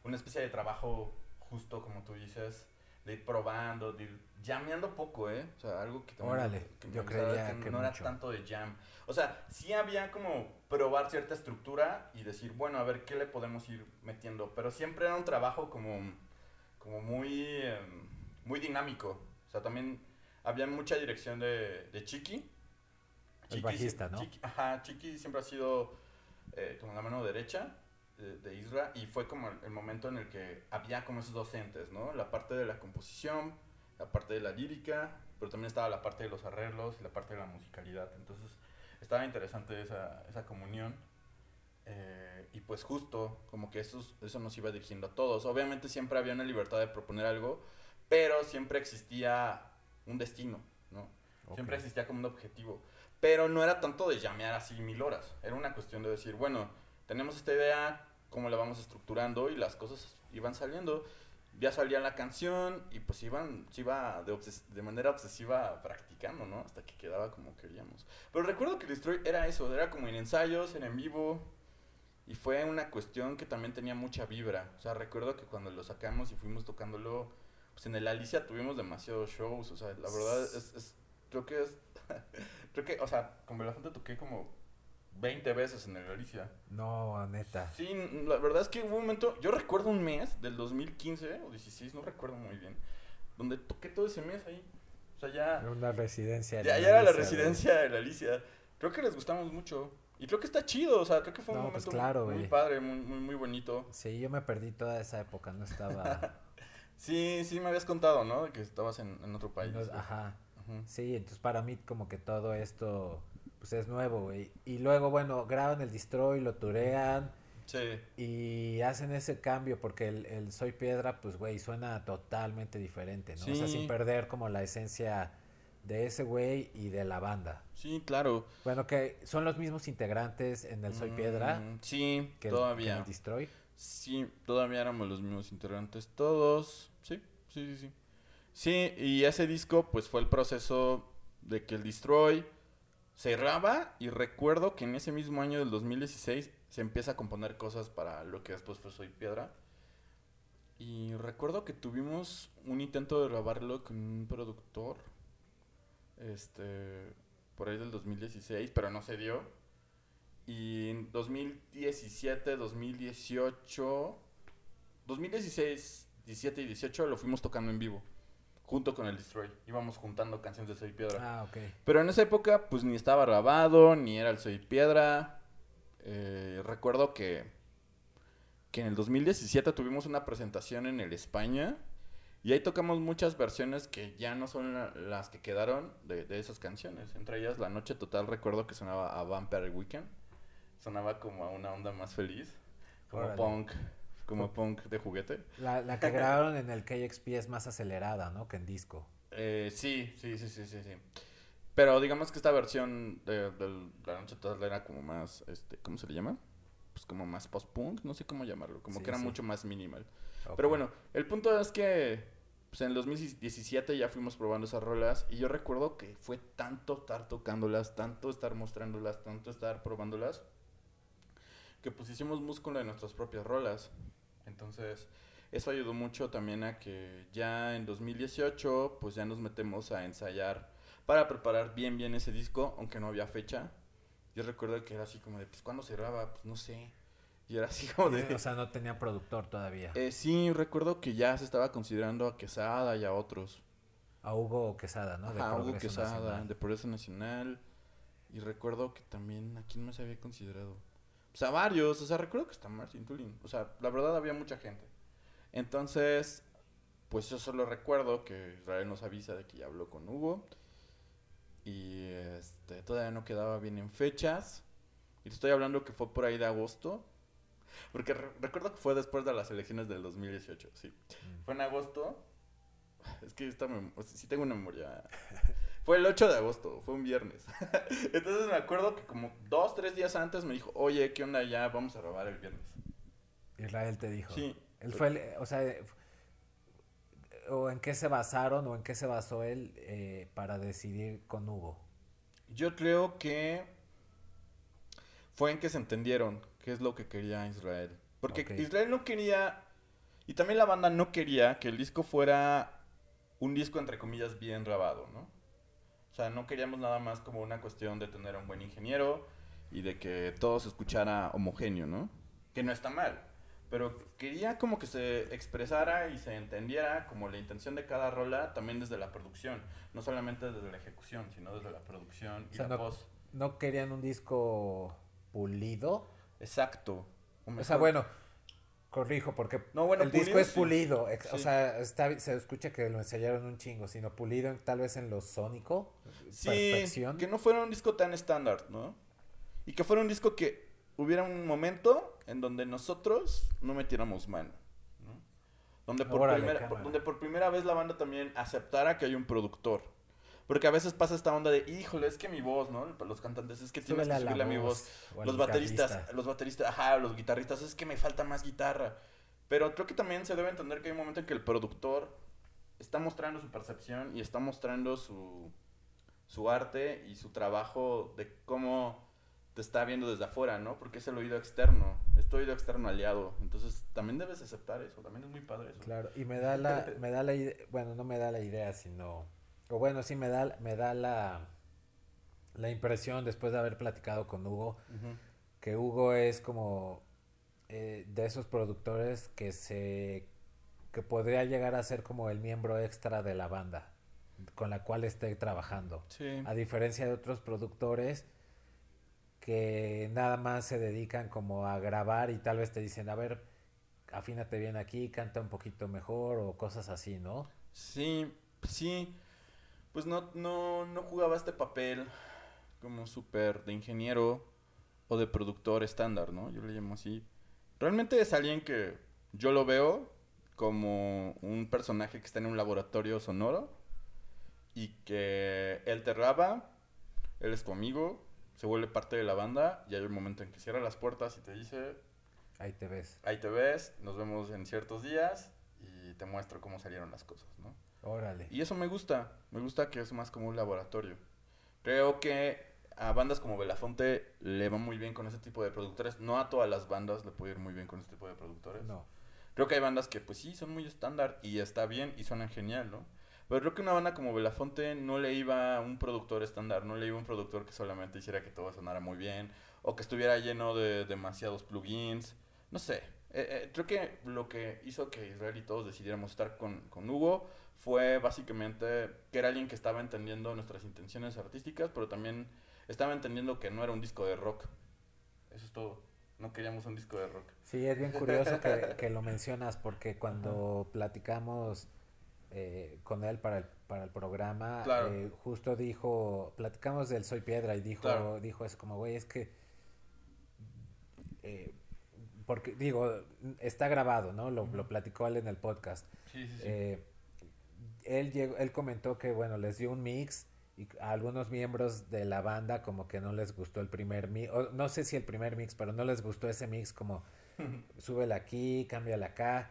una especie de trabajo justo como tú dices, de ir probando, de ir llameando poco, ¿eh? O sea, algo que también Órale, que yo creía que no era tanto de jam. O sea, sí había como probar cierta estructura y decir, bueno, a ver qué le podemos ir metiendo, pero siempre era un trabajo como como muy em, muy dinámico. O sea, también había mucha dirección de, de Chiqui. El bajista, ¿no? Chiqui- ajá, Chiqui siempre ha sido eh, como la mano derecha de, de Isra y fue como el, el momento en el que había como esos docentes, ¿no? La parte de la composición, la parte de la lírica, pero también estaba la parte de los arreglos y la parte de la musicalidad. Entonces estaba interesante esa, esa comunión. Eh, y pues justo, como que eso, eso nos iba dirigiendo a todos. Obviamente siempre había una libertad de proponer algo, pero siempre existía un destino, ¿no? Siempre Ok. existía como un objetivo. Pero no era tanto de llamear así mil horas. Era una cuestión de decir, bueno, tenemos esta idea, cómo la vamos estructurando y las cosas iban saliendo. Ya salía la canción y pues iban, se iba de, de manera obsesiva practicando, ¿no? Hasta que quedaba como queríamos. Pero recuerdo que Destroy era eso, era como en ensayos, era en vivo. Y fue una cuestión que también tenía mucha vibra. O sea, recuerdo que cuando lo sacamos y fuimos tocándolo, pues en el Alicia tuvimos demasiados shows. O sea, la verdad es, es- creo que es, creo que, o sea, con Belafonte toqué como 20 veces en el Alicia. No, neta. Sí, la verdad es que hubo un momento, yo recuerdo un mes del 2015 o 16, no recuerdo muy bien, donde toqué todo ese mes ahí. O sea, ya, Era una residencia. ya, ya era la residencia de la Alicia. Creo que les gustamos mucho. Y creo que está chido, o sea, creo que fue un No, pues momento claro, muy padre, muy, muy, muy bonito. Sí, yo me perdí toda esa época, no estaba... Sí, sí me habías contado, ¿no? Que estabas en, en otro país. No, ajá. Sí, entonces para mí como que todo esto pues es nuevo, güey. Y luego, bueno, graban el Destroy, lo turean Sí. y hacen ese cambio porque el, el Soy Piedra, pues, güey, suena totalmente diferente, ¿no? O sea, sin perder como la esencia de ese güey y de la banda. Sí, claro. Bueno, que son los mismos integrantes en el Soy Piedra Mm, sí, que el, que en todavía. el Destroy. Sí, todavía éramos los mismos integrantes todos. Sí, sí, sí, sí. Sí, y ese disco pues fue el proceso de que el Destroy cerraba y recuerdo que en ese mismo año del 2016 se empieza a componer cosas para lo que después fue Soy Piedra. Y recuerdo que tuvimos un intento de grabarlo con un productor. Este, por ahí del 2016, pero no se dio. Y en 2017, 2018, 2016, 17 y 18 lo fuimos tocando en vivo. Junto con el Destroy. Íbamos juntando canciones de Soy Piedra. Ah, ok. Pero en esa época, pues ni estaba grabado, ni era el Soy Piedra. Eh, recuerdo que, que en el 2017 tuvimos una presentación en el España. Y ahí tocamos muchas versiones que ya no son la- las que quedaron de, de esas canciones. Entre ellas, La Noche Total, recuerdo que sonaba a Vampire Weekend. Sonaba como a una onda más feliz. Como Órale. punk. Como punk de juguete. La, la que grabaron en el KXP es más acelerada, ¿no? Que en disco. Eh, sí, sí, sí, sí, sí, sí. Pero digamos que esta versión de, de La Noche Total era como más, este, ¿cómo se le llama? Pues como más post-punk, no sé cómo llamarlo, como Sí, que era sí. mucho más minimal. Pero bueno, el punto es que pues en el 2017 ya fuimos probando esas rolas y yo recuerdo que fue tanto estar tocándolas, tanto estar mostrándolas, tanto estar probándolas, que pues hicimos músculo de nuestras propias rolas. Entonces, eso ayudó mucho también a que ya en 2018 pues ya nos metemos a ensayar para preparar bien bien ese disco, aunque no había fecha. Yo recuerdo que era así como de, pues, ¿cuándo cerraba? Pues no sé. Y era así como de... O sea, no tenía productor todavía. Eh, sí, recuerdo que ya se estaba considerando a Quesada y a otros. A Hugo Quesada, ¿no? Ajá, Hugo Quesada, Nacional. de Progreso Nacional. Y recuerdo que también, ¿a quién más había considerado? Pues a varios, o sea, recuerdo que está Martin Tulin. O sea, la verdad había mucha gente. Entonces, pues yo solo recuerdo que Israel nos avisa de que ya habló con Hugo. Y este, todavía no quedaba bien en fechas. Y te estoy hablando que fue por ahí de agosto. Porque re- recuerdo que fue después de las elecciones del 2018, sí. Mm. Fue en agosto. Es que esta o sea, sí tengo una memoria. Fue el 8 de agosto, fue un viernes. Entonces me acuerdo que como dos, tres días antes me dijo, oye, ¿qué onda ya? Vamos a robar el viernes. Israel te dijo. Sí. Él fue el, o sea, o en qué se basaron o en qué se basó él eh, para decidir con Hugo. Yo creo que fue en que se entendieron qué es lo que quería Israel. Porque. Israel no quería, y también la banda no quería que el disco fuera un disco entre comillas bien grabado, ¿no? O sea, no queríamos nada más como una cuestión de tener a un buen ingeniero y de que todo se escuchara homogéneo, ¿no? Que no está mal. Pero quería como que se expresara y se entendiera como la intención de cada rola también desde la producción. No solamente desde la ejecución, sino desde la producción y O sea, la no- voz. No querían un disco pulido. Exacto. O sea, bueno, corrijo, porque No, bueno, el disco es pulido. O sea, está, se escucha que lo ensayaron un chingo, sino pulido tal vez en lo sónico. Sí, perfección. que no fuera un disco tan estándar, ¿no? Y que fuera un disco que hubiera un momento en donde nosotros no metiéramos mano, ¿no? Donde por, Órale, primera, donde por primera vez la banda también aceptara que hay un productor. Porque a veces pasa esta onda de, híjole, es que mi voz, ¿no? Los cantantes, es que tienes Súbele que a la subirle a mi voz. Los bateristas, guitarrista. los bateristas, ajá, los guitarristas, es que me falta más guitarra. Pero creo que también se debe entender que hay un momento en que el productor está mostrando su percepción y está mostrando su, su arte y su trabajo de cómo te está viendo desde afuera, ¿no? Porque es el oído externo, es tu oído externo aliado. Entonces también debes aceptar eso, también es muy padre eso. Claro, y me da la, me da la idea, bueno, no me da la idea, sino, o bueno, sí me da, me da la, la impresión después de haber platicado con Hugo, que Hugo es como eh, de esos productores que se, que podría llegar a ser como el miembro extra de la banda con la cual esté trabajando. Sí. A diferencia de otros productores que nada más se dedican como a grabar y tal vez te dicen, a ver, afínate bien aquí, canta un poquito mejor o cosas así, ¿no? Sí, sí. Pues no, no, no jugaba este papel como súper de ingeniero o de productor estándar, ¿no? Yo le llamo así. Realmente es alguien que yo lo veo como un personaje que está en un laboratorio sonoro y que él te graba, él es tu amigo, se vuelve parte de la banda y hay un momento en que cierra las puertas y te dice, Ahí te ves. ahí te ves, nos vemos en ciertos días y te muestro cómo salieron las cosas, ¿no? Órale. Y eso me gusta, me gusta que es más como un laboratorio. Creo que a bandas como Belafonte le va muy bien con ese tipo de productores. No a todas las bandas le puede ir muy bien con este tipo de productores. No. Creo que hay bandas que pues sí, son muy estándar y está bien y suenan genial, ¿no? Pero creo que una banda como Belafonte no le iba un productor estándar, no le iba un productor que solamente hiciera que todo sonara muy bien o que estuviera lleno de demasiados plugins. No sé, eh, eh, creo que lo que hizo que Israel y todos decidiéramos estar con, con Hugo fue básicamente que era alguien que estaba entendiendo nuestras intenciones artísticas, pero también estaba entendiendo que no era un disco de rock. Eso es todo. No queríamos un disco de rock. Sí, es bien curioso que, que lo mencionas porque cuando platicamos eh, con él para el, para el programa, Claro. eh, justo dijo, platicamos del Soy Piedra y dijo, Claro. dijo eso como, güey, es que, eh, porque digo, está grabado, ¿no? Lo, lo platicó él en el podcast. Sí, sí, sí. Él, llegó- él comentó que, bueno, les dio un mix y a algunos miembros de la banda como que no les gustó el primer mix, o no sé si el primer mix, pero no les gustó ese mix como súbela aquí, cámbiala acá.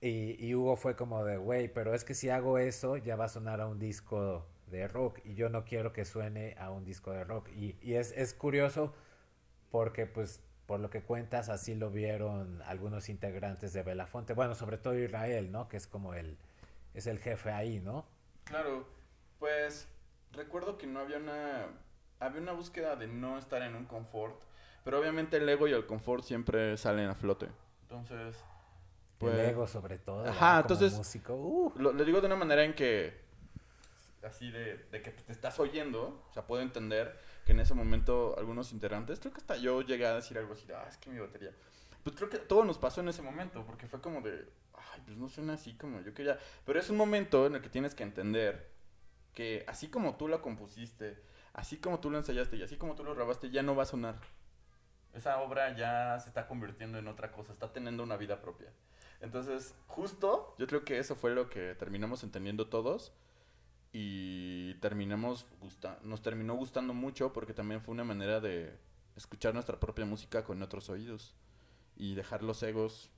Y, y Hugo fue como de, güey, pero es que si hago eso ya va a sonar a un disco de rock y yo no quiero que suene a un disco de rock. Y, y es, es curioso porque pues por lo que cuentas así lo vieron algunos integrantes de Belafonte. Bueno, sobre todo Israel, ¿no? Que es como el, es el jefe ahí, ¿no? Claro, pues recuerdo que no había una había una búsqueda de no estar en un confort, pero obviamente el ego y el confort siempre salen a flote. Entonces, pues el ego sobre todo. Ajá. Como entonces- músico. uh, lo, lo digo de una manera en que así de, de que te estás oyendo, o sea, puedo entender que en ese momento algunos integrantes, creo que hasta yo llegué a decir algo así, ah, es que mi batería. Pues creo que todo nos pasó en ese momento, porque fue como de, ay, pues no suena así como yo quería. Pero es un momento en el que tienes que entender que así como tú la compusiste, así como tú lo ensayaste y así como tú lo grabaste, ya no va a sonar. Esa obra ya se está convirtiendo en otra cosa, está teniendo una vida propia. Entonces, justo, yo creo que eso fue lo que terminamos entendiendo todos y terminamos gusta nos terminó gustando mucho porque también fue una manera de escuchar nuestra propia música con otros oídos y dejar los egos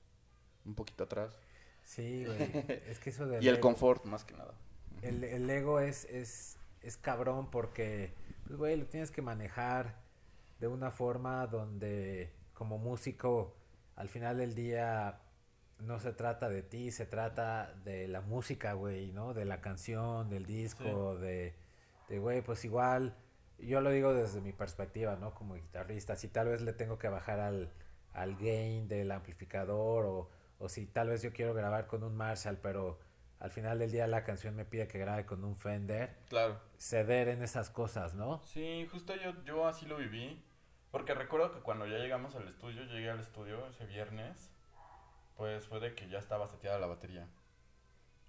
un poquito atrás Sí, güey. Es que eso del y el ego- confort más que nada. El, el ego es, es, es cabrón porque, pues, güey, lo tienes que manejar de una forma donde como músico, al final del día, no se trata de ti, se trata de la música, güey, ¿no? De la canción, del disco, de, de, güey, pues igual, yo lo digo desde mi perspectiva, ¿no? Como guitarrista, si tal vez le tengo que bajar al, al gain del amplificador o, o si tal vez yo quiero grabar con un Marshall, pero al final del día la canción me pide que grabe con un Fender, Claro. ceder en esas cosas, ¿no? Sí, justo yo, yo así lo viví. Porque recuerdo que cuando ya llegamos al estudio, llegué al estudio ese viernes, pues fue de que ya estaba seteada la batería.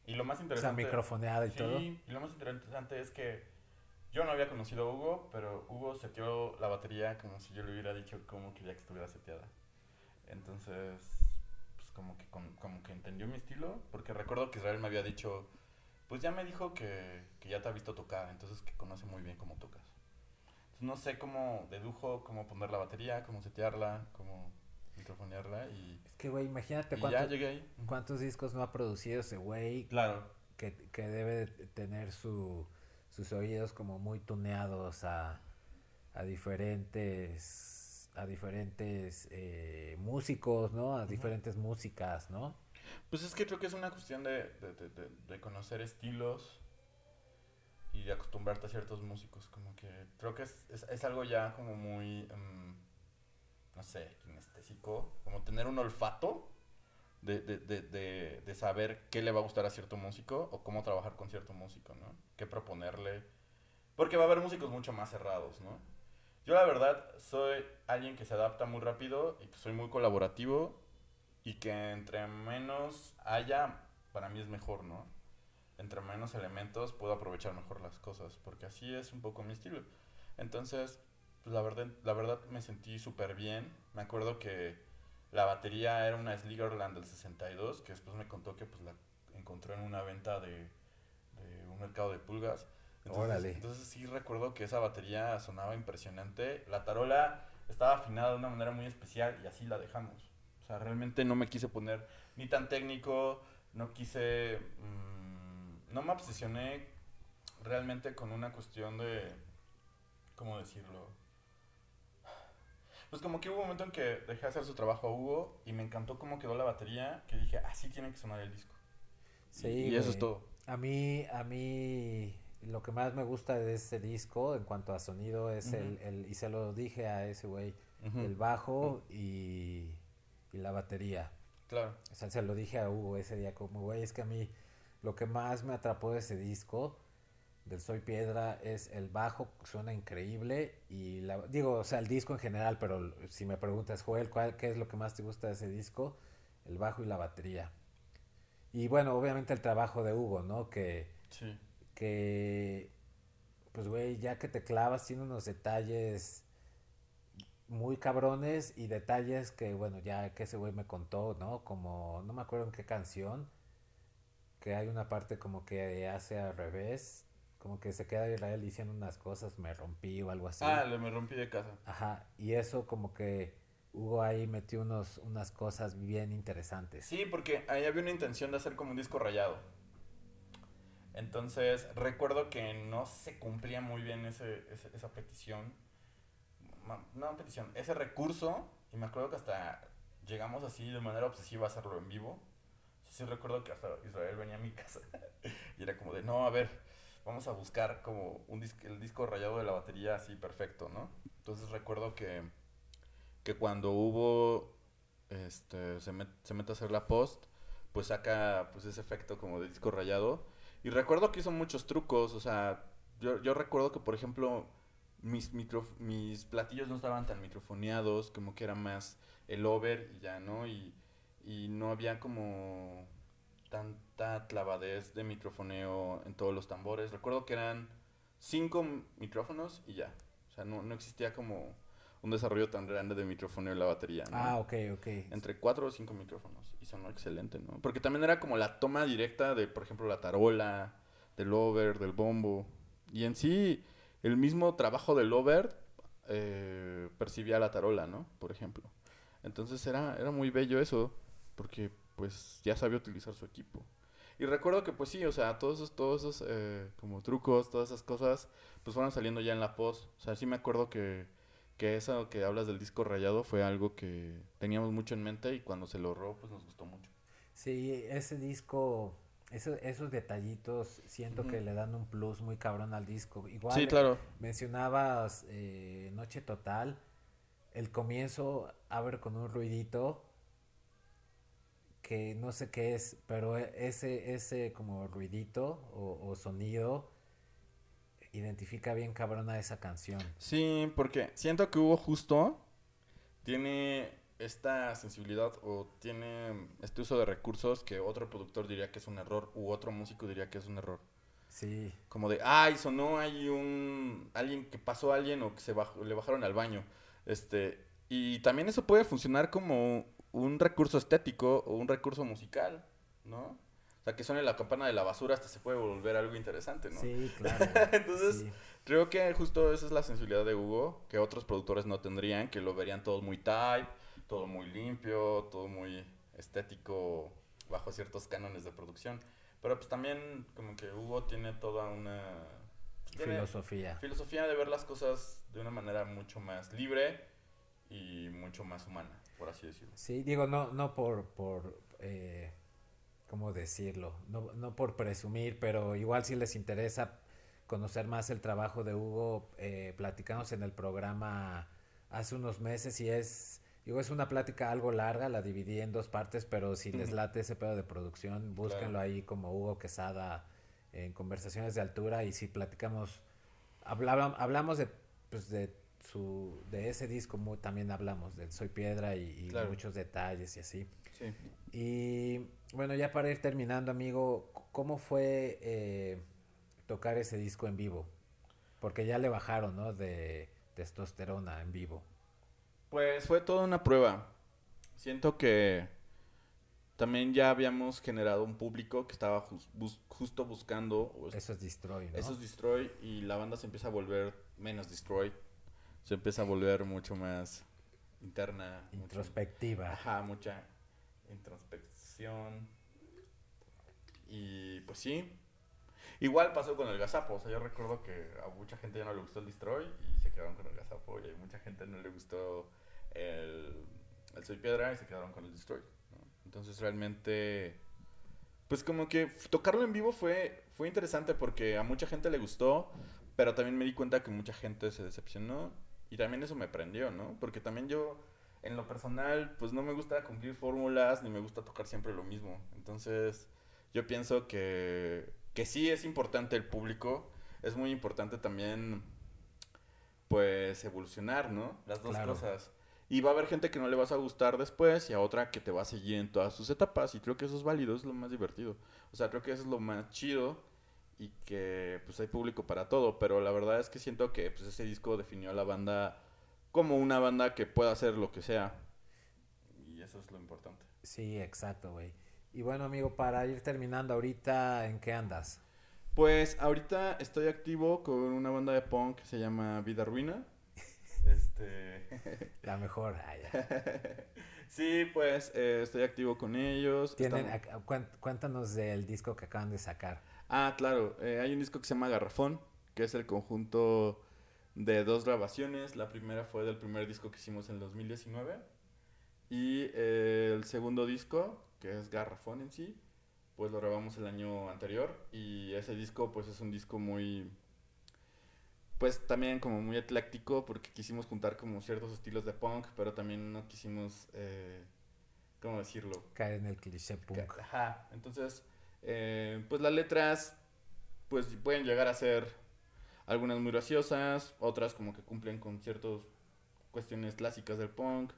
Y lo más O sea, interesante... microfoneada y sí, todo. y lo más interesante es que yo no había conocido a Hugo, pero Hugo seteó la batería como si yo le hubiera dicho cómo quería que estuviera seteada. Entonces, pues como que, como que entendió mi estilo, porque recuerdo que Israel me había dicho, pues ya me dijo que, que ya te ha visto tocar, entonces que conoce muy bien cómo tocas. Entonces no sé cómo dedujo cómo poner la batería, cómo setearla, cómo microfonearla y, Es que, güey, imagínate cuánto- cuántos discos no ha producido ese güey Claro. que, que debe de tener su, sus oídos como muy tuneados a, a diferentes a diferentes eh, músicos, ¿no? A diferentes músicas, ¿no? Pues es que creo que es una cuestión de, de, de- de- conocer estilos y de acostumbrarte a ciertos músicos. Como que creo que es, es, es algo ya como muy, em, no sé, kinestésico. Como tener un olfato de, de, de, de, de saber qué le va a gustar a cierto músico o cómo trabajar con cierto músico, ¿no? Qué proponerle. Porque va a haber músicos mucho más cerrados, ¿no? Yo la verdad soy alguien que se adapta muy rápido y que soy muy colaborativo y que entre menos haya, para mí es mejor, ¿no? Entre menos elementos puedo aprovechar mejor las cosas, porque así es un poco mi estilo. Entonces, pues la verdad, la verdad me sentí súper bien. Me acuerdo que la batería era una Sligerland del 62, que después me contó que pues la encontró en una venta de, de un mercado de pulgas. Entonces, Órale. entonces sí recuerdo que esa batería sonaba impresionante. La tarola estaba afinada de una manera muy especial y así la dejamos. O sea, realmente no me quise poner ni tan técnico, no quise... mm, no me obsesioné realmente con una cuestión de... ¿Cómo decirlo? Pues como que hubo un momento en que dejé hacer su trabajo a Hugo y me encantó cómo quedó la batería, que dije, así tiene que sonar el disco. Sí, y eso es todo. A mí, a mí, lo que más me gusta de este disco en cuanto a sonido es el, el, y se lo dije a ese güey, el bajo y, y la batería. Claro. O sea, se lo dije a Hugo ese día, como, güey, es que a mí lo que más me atrapó de ese disco del Soy Piedra es el bajo, suena increíble y la, digo, o sea, el disco en general, pero si me preguntas, Joel, ¿cuál, ¿qué es lo que más te gusta de ese disco? El bajo y la batería. Y bueno, obviamente el trabajo de Hugo, ¿no? Que, Sí. Que pues güey, ya que te clavas, tiene unos detalles muy cabrones y detalles que, bueno, ya que ese güey me contó, ¿no? Como, no me acuerdo en qué canción, que hay una parte como que hace al revés, como que se queda Israel diciendo unas cosas, me rompí o algo así. Ah, le me rompí de casa. Ajá, y eso como que Hugo ahí metió unos, unas cosas bien interesantes. Sí, porque ahí había una intención de hacer como un disco rayado. Entonces, recuerdo que no se cumplía muy bien ese, esa petición. No petición, ese recurso. Y me acuerdo que hasta llegamos así de manera obsesiva a hacerlo en vivo. Sí recuerdo que hasta Israel venía a mi casa. y era como de, no, a ver, vamos a buscar como un dis- el disco rayado de la batería así perfecto, ¿no? Entonces recuerdo que, que cuando hubo este, se, met- se mete a hacer la post, pues saca pues ese efecto como de disco rayado. Y recuerdo que hizo muchos trucos, o sea, yo, yo recuerdo que por ejemplo mis, micro, mis platillos no estaban tan microfoneados, como que era más el over y ya, ¿no? Y, y no había como tanta clavadez de microfoneo en todos los tambores. Recuerdo que eran cinco micrófonos y ya. O sea, no, no existía como un desarrollo tan grande de microfoneo en la batería, ¿no? Ah, ok, ok. entre cuatro o cinco micrófonos. Y sonó excelente, ¿no? Porque también era como la toma directa de, por ejemplo, la tarola, del over, del bombo. Y en sí, el mismo trabajo del over eh, percibía la tarola, ¿no? Por ejemplo. Entonces era, era muy bello eso, porque pues ya sabía utilizar su equipo. Y recuerdo que pues sí, o sea, todos esos, todos esos eh, como trucos, todas esas cosas, pues fueron saliendo ya en la post. O sea, sí me acuerdo que, que eso que hablas del disco rayado fue algo que teníamos mucho en mente y cuando se logró, pues nos gustó mucho. Sí, ese disco, eso- esos detallitos, siento que le dan un plus muy cabrón al disco. Igual Sí, claro. mencionabas eh, Noche Total, el comienzo abre con un ruidito que no sé qué es, pero e- ese, ese como ruidito o, o sonido identifica bien cabrón a esa canción. Sí, porque siento que Hugo justo tiene esta sensibilidad o tiene este uso de recursos que otro productor diría que es un error u otro músico diría que es un error. Sí, Como de, ay, sonó ahí un... Alguien que pasó a alguien o que se bajó, le bajaron al baño. Este, y también eso puede funcionar como un recurso estético o un recurso musical, ¿no? O sea, que suene la campana de la basura hasta se puede volver algo interesante, ¿no? sí, claro. Entonces, sí. Creo que justo esa es la sensibilidad de Hugo, que otros productores no tendrían, que lo verían todo muy type, todo muy limpio, todo muy estético, bajo ciertos cánones de producción. Pero pues también como que Hugo tiene toda una tiene Filosofía. filosofía de ver las cosas de una manera mucho más libre y mucho más humana, por así decirlo. Sí, digo, no, no por, por eh, ¿cómo decirlo? No, no por presumir, pero igual si les interesa conocer más el trabajo de Hugo, eh, platicamos en el programa hace unos meses y es, digo, es una plática algo larga, la dividí en dos partes, pero si les late ese pedo de producción, búsquenlo ahí como Hugo Quesada en conversaciones de altura y si platicamos, hablaba- hablamos de, pues de su, de ese disco también hablamos, del Soy Piedra y, y Claro. muchos detalles y así. Sí. Y bueno, ya para ir terminando, amigo, ¿cómo fue eh, tocar ese disco en vivo? Porque ya le bajaron, ¿no? De testosterona en vivo. Pues fue toda una prueba. Siento que también ya habíamos generado un público que estaba bus- justo buscando o es- Eso es Destroy, ¿no? esos destroy y la banda se empieza a volver menos destroy. Se empieza a volver mucho más interna. mucho- Introspectiva. Ajá, mucha introspección. Y pues sí. Igual pasó con el gazapo. O sea, yo recuerdo que a mucha gente ya no le gustó el Destroy y se quedaron con el gazapo. Y a mucha gente no le gustó el, el Soy Piedra y se quedaron con el Destroy. Entonces realmente. Pues como que tocarlo en vivo fue, fue interesante porque a mucha gente le gustó, pero también me di cuenta que mucha gente se decepcionó y también eso me prendió, ¿no? Porque también yo, en lo personal, pues no me gusta cumplir fórmulas ni me gusta tocar siempre lo mismo. Entonces, yo pienso que, que sí es importante el público, es muy importante también, pues, evolucionar, ¿no? Las dos Claro. cosas. Y va a haber gente que no le vas a gustar después y a otra que te va a seguir en todas sus etapas. Y creo que eso es válido, es lo más divertido. O sea, creo que eso es lo más chido y que pues hay público para todo. Pero la verdad es que siento que pues, ese disco definió a la banda como una banda que pueda hacer lo que sea. Y eso es lo importante. Sí, exacto, güey. Y bueno, amigo, para ir terminando ahorita, ¿en qué andas? Pues ahorita estoy activo con una banda de punk que se llama Vida Ruina. Este. La mejor. Ah, ya. sí, pues eh, estoy activo con ellos. Tienen, Estamos- cuéntanos del disco que acaban de sacar. Ah, claro. eh, hay un disco que se llama Garrafón, que es el conjunto de dos grabaciones. La primera fue del primer disco que hicimos en 2019. Y eh, el segundo disco, que es Garrafón en sí, pues lo grabamos el año anterior. Y ese disco, pues es un disco muy. Pues también como muy ecléctico, porque quisimos juntar como ciertos estilos de punk, pero también no quisimos. Eh, ¿Cómo decirlo? Caer en el cliché punk. Ajá, entonces, eh, pues las letras, pues pueden llegar a ser algunas muy graciosas, otras como que cumplen con ciertas cuestiones clásicas del punk,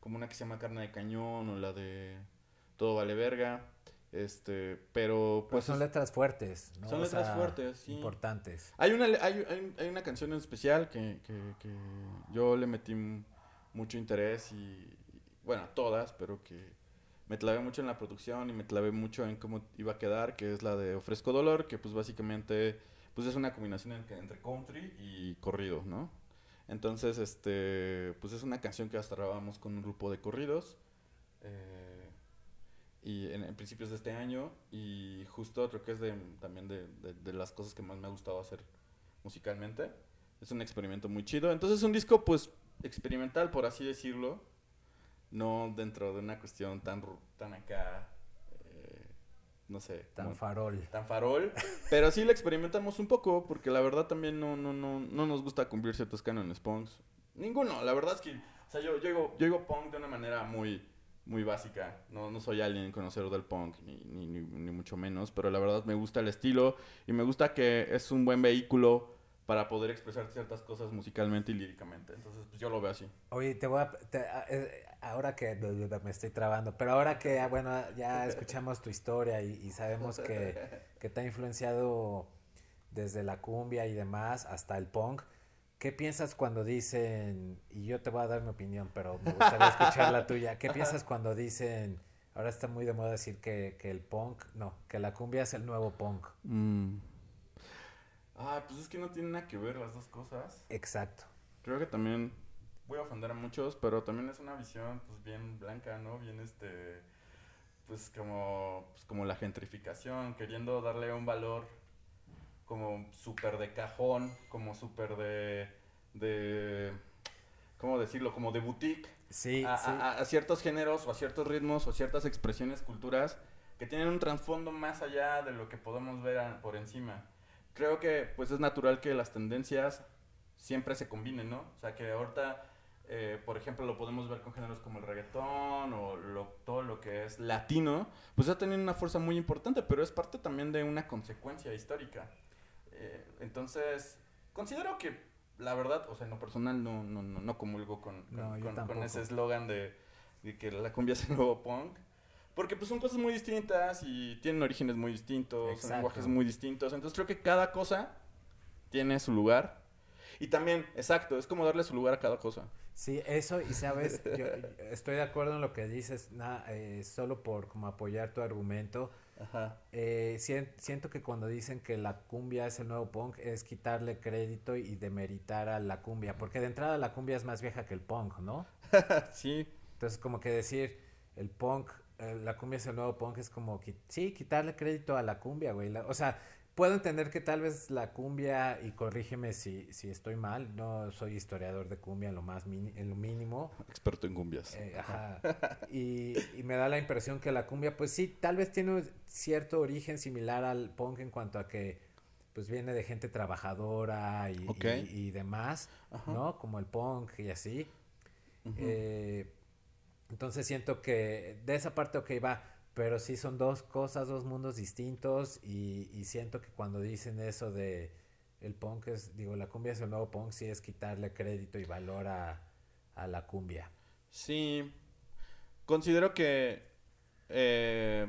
como una que se llama Carne de Cañón o la de Todo Vale Verga, este, pero Pues pues son es- letras fuertes, ¿no? son O letras sea, fuertes, sí. Importantes. hay una, hay, hay- hay una canción en especial que, que- que yo le metí mucho interés y, y, bueno, todas, pero que me clavé mucho en la producción y me clavé mucho en cómo iba a quedar, que es la de Ofrezco Dolor, que pues básicamente pues es una combinación entre, entre country y corrido, ¿no? Entonces, este, pues es una canción que hasta grabamos con un grupo de corridos. eh, y en, en principios de este año y justo creo que es de, también de, de- de las cosas que más me ha gustado hacer musicalmente. Es un experimento muy chido. Entonces es un disco pues experimental, por así decirlo. No dentro de una cuestión tan, tan acá, no sé, Tan como- farol. tan farol. Pero sí lo experimentamos un poco, porque la verdad también no, no, no, no nos gusta cumplir ciertos cánones punks. Ninguno, la verdad es que, o sea, yo, yo, digo, yo digo punk de una manera muy, muy básica. No, no soy alguien conocedor del punk, ni, ni, ni, ni mucho menos, pero la verdad me gusta el estilo y me gusta que es un buen vehículo para poder expresar ciertas cosas musicalmente y líricamente. Entonces, pues yo lo veo así. Oye, te voy a... te- eh, ahora que me estoy trabando, pero ahora que, ah, bueno, ya escuchamos tu historia y, y sabemos que, que te ha influenciado desde la cumbia y demás hasta el punk, ¿qué piensas cuando dicen, y yo te voy a dar mi opinión, pero me gustaría escuchar la tuya, ¿qué piensas cuando dicen, ahora está muy de moda decir que, que el punk, no, que la cumbia es el nuevo punk? Ah, pues es que no tienen nada que ver las dos cosas. Exacto. Creo que también voy a ofender a muchos, pero también es una visión pues bien blanca, ¿no? Bien este pues como pues, como la gentrificación, queriendo darle un valor como súper de cajón, como súper de de ¿cómo decirlo? como de boutique Sí, a, sí. a- a ciertos géneros o a ciertos ritmos o ciertas expresiones, culturas que tienen un trasfondo más allá de lo que podemos ver a- por encima. Creo que pues es natural que las tendencias siempre se combinen, ¿no? O sea que ahorita, eh, por ejemplo, lo podemos ver con géneros como el reggaetón o lo- todo lo que es latino, pues ha tenido una fuerza muy importante, pero es parte también de una consecuencia histórica. Eh, entonces, considero que la verdad, o sea, en lo personal no, no, no, no comulgo con, con, No, yo con- con tampoco. ese eslogan de, de que la cumbia es el nuevo punk. Porque pues son cosas muy distintas y tienen orígenes muy distintos, son lenguajes muy distintos. Entonces creo que cada cosa tiene su lugar. Y también, exacto, es como darle su lugar a cada cosa. Sí, eso, y sabes, yo estoy de acuerdo en lo que dices, na- eh, solo por como apoyar tu argumento. Ajá. Eh, sien- siento que cuando dicen que la cumbia es el nuevo punk es quitarle crédito y demeritar a la cumbia, porque de entrada la cumbia es más vieja que el punk, ¿no? sí, Entonces como que decir el punk, la cumbia es el nuevo punk es como, sí, quitarle crédito a la cumbia, güey. La- o sea, puedo entender que tal vez la cumbia, y corrígeme si, si estoy mal, no soy historiador de cumbia en lo más mini- en lo mínimo, experto en cumbias. eh, ajá. Y, y me da la impresión que la cumbia, pues sí, tal vez tiene un cierto origen similar al punk en cuanto a que pues viene de gente trabajadora y, y- y demás, Ajá. ¿no? Como el punk y así. Eh, entonces siento que de esa parte, ok, va, pero sí son dos cosas, dos mundos distintos y, siento que cuando dicen eso de el punk es, digo, la cumbia es el nuevo punk, sí es quitarle crédito y valor a, a la cumbia. Sí, considero que eh,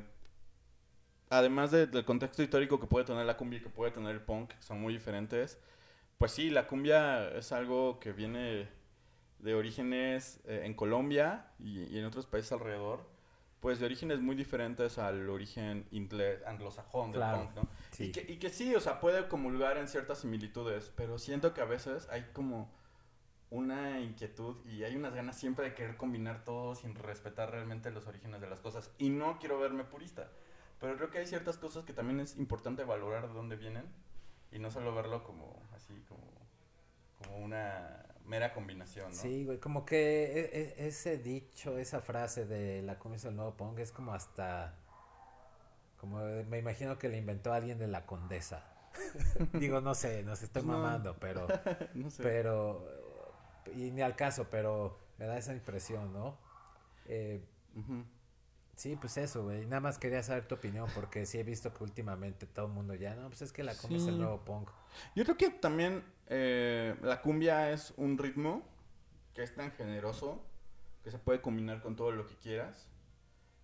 además de- del contexto histórico que puede tener la cumbia y que puede tener el punk, que son muy diferentes, pues sí, la cumbia es algo que viene de orígenes eh, en Colombia y, y en otros países alrededor, pues de orígenes muy diferentes al origen inglés, anglosajón del Claro, punk, ¿no? sí. Y, que, y que sí, o sea, puede comulgar en ciertas similitudes, pero siento que a veces hay como una inquietud y hay unas ganas siempre de querer combinar todo sin respetar realmente los orígenes de las cosas. Y no quiero verme purista, pero creo que hay ciertas cosas que también es importante valorar de dónde vienen y no solo verlo como así, como, como una mera combinación, ¿no? Sí, güey, como que e- e- ese dicho, esa frase de la cumbia es el nuevo punk es como hasta, como me imagino que le inventó alguien de la condesa. Digo, no sé, no sé, estoy Pues no. mamando, pero, no sé. pero, y ni al caso, pero me da esa impresión, ¿no? Eh. Sí, pues eso, güey, nada más quería saber tu opinión, porque sí he visto que últimamente todo el mundo ya, no, pues es que la cumbia es el nuevo punk. Yo creo que también eh, la cumbia es un ritmo que es tan generoso que se puede combinar con todo lo que quieras.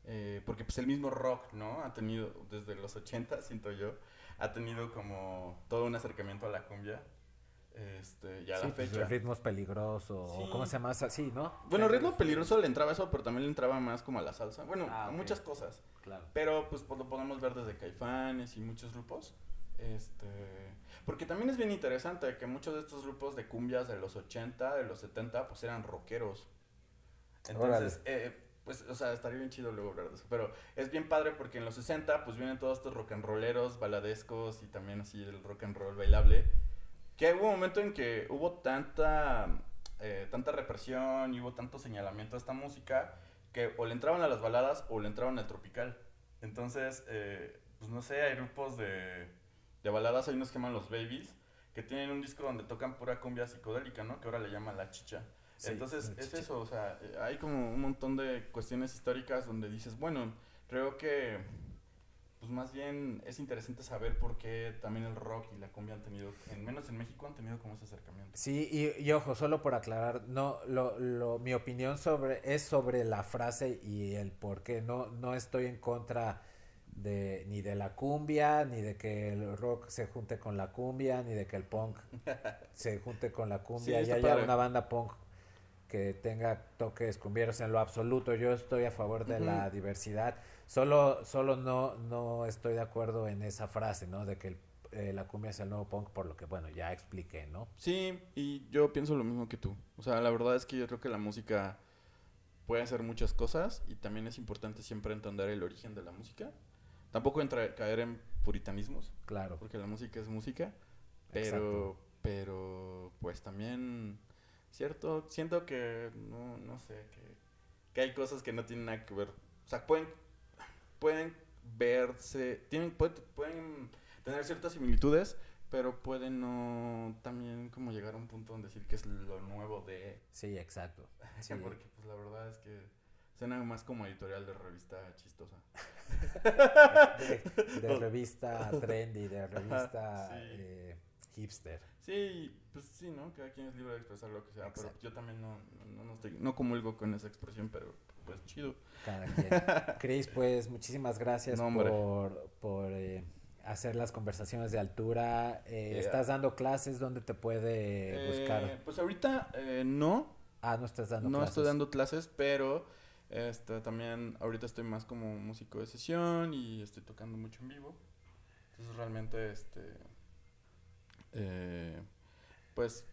Eh, porque pues el mismo rock, ¿no? Ha tenido, desde los 80, siento yo, ha tenido como todo un acercamiento a la cumbia. Este, y a Sí, la pues, fecha. ritmos peligrosos, o Sí. ¿cómo se llama? Así, ¿no? Bueno, ritmo peligroso le entraba eso, pero también le entraba más como a la salsa. Bueno, Ah, muchas cosas. Claro. Pero pues, pues, lo podemos ver desde Caifanes y muchos grupos. Este, porque también es bien interesante que muchos de estos grupos de cumbias de los 80, de los 70, pues eran rockeros. Entonces, eh, pues, o sea, estaría bien chido luego hablar de eso. Pero es bien padre porque en los 60, pues vienen todos estos rock and rolleros, baladescos y también así el rock and roll bailable. Que hubo un momento en que hubo tanta, eh, tanta represión y hubo tanto señalamiento a esta música que o le entraban a las baladas o le entraban al tropical. Entonces, eh, pues no sé, hay grupos de, de baladas, hay unos que llaman los Babies, que tienen un disco donde tocan pura cumbia psicodélica, ¿no? Que ahora le llaman La Chicha. Sí, Entonces, es Chicha. eso, o sea, eh, hay como un montón de cuestiones históricas donde dices, bueno, creo que, pues más bien es interesante saber por qué también el rock y la cumbia han tenido, en menos en México, han tenido como ese acercamiento. Sí, y, y ojo, solo por aclarar, no, lo, lo, mi opinión sobre es sobre la frase y el por qué. No, no estoy en contra de ni de la cumbia, ni de que el rock se junte con la cumbia, ni de que el punk se junte con la cumbia. está y haya padre. una banda punk que tenga toques cumbieros en lo absoluto. Yo estoy a favor de la diversidad. Solo, solo no, no estoy de acuerdo en esa frase, ¿no? De que el- eh, la cumbia es el nuevo punk, por lo que, bueno, ya expliqué, ¿no? Sí, y yo pienso lo mismo que tú. O sea, la verdad es que yo creo que la música puede hacer muchas cosas y también es importante siempre entender el origen de la música. Tampoco entra, caer en puritanismos, Claro. porque la música es música, pero, Exacto. pero pues también, cierto, siento que, no, no sé, que, que hay cosas que no tienen nada que ver. O sea, pueden, pueden verse, tienen, pueden, pueden tener ciertas similitudes, pero pueden no también como llegar a un punto donde decir que es lo nuevo de... Sí, exacto. Sí. Porque pues la verdad es que suena más como editorial de revista chistosa. De, de revista trendy, de revista sí. eh, hipster. Sí, pues sí, ¿no? Cada quien es libre de expresar lo que sea, pero Exacto. yo también no, no, no, estoy, no comulgo con esa expresión, pero pues chido. Cada quien. Chris, pues muchísimas gracias No, por, por eh, hacer las conversaciones de altura. Eh, Yeah. ¿Estás dando clases? ¿Dónde te puede Eh, buscar? pues ahorita eh, no, Ah, no estás dando no clases. estoy dando clases, pero este, también ahorita estoy más como músico de sesión y estoy tocando mucho en vivo. Entonces realmente, este, eh, pues,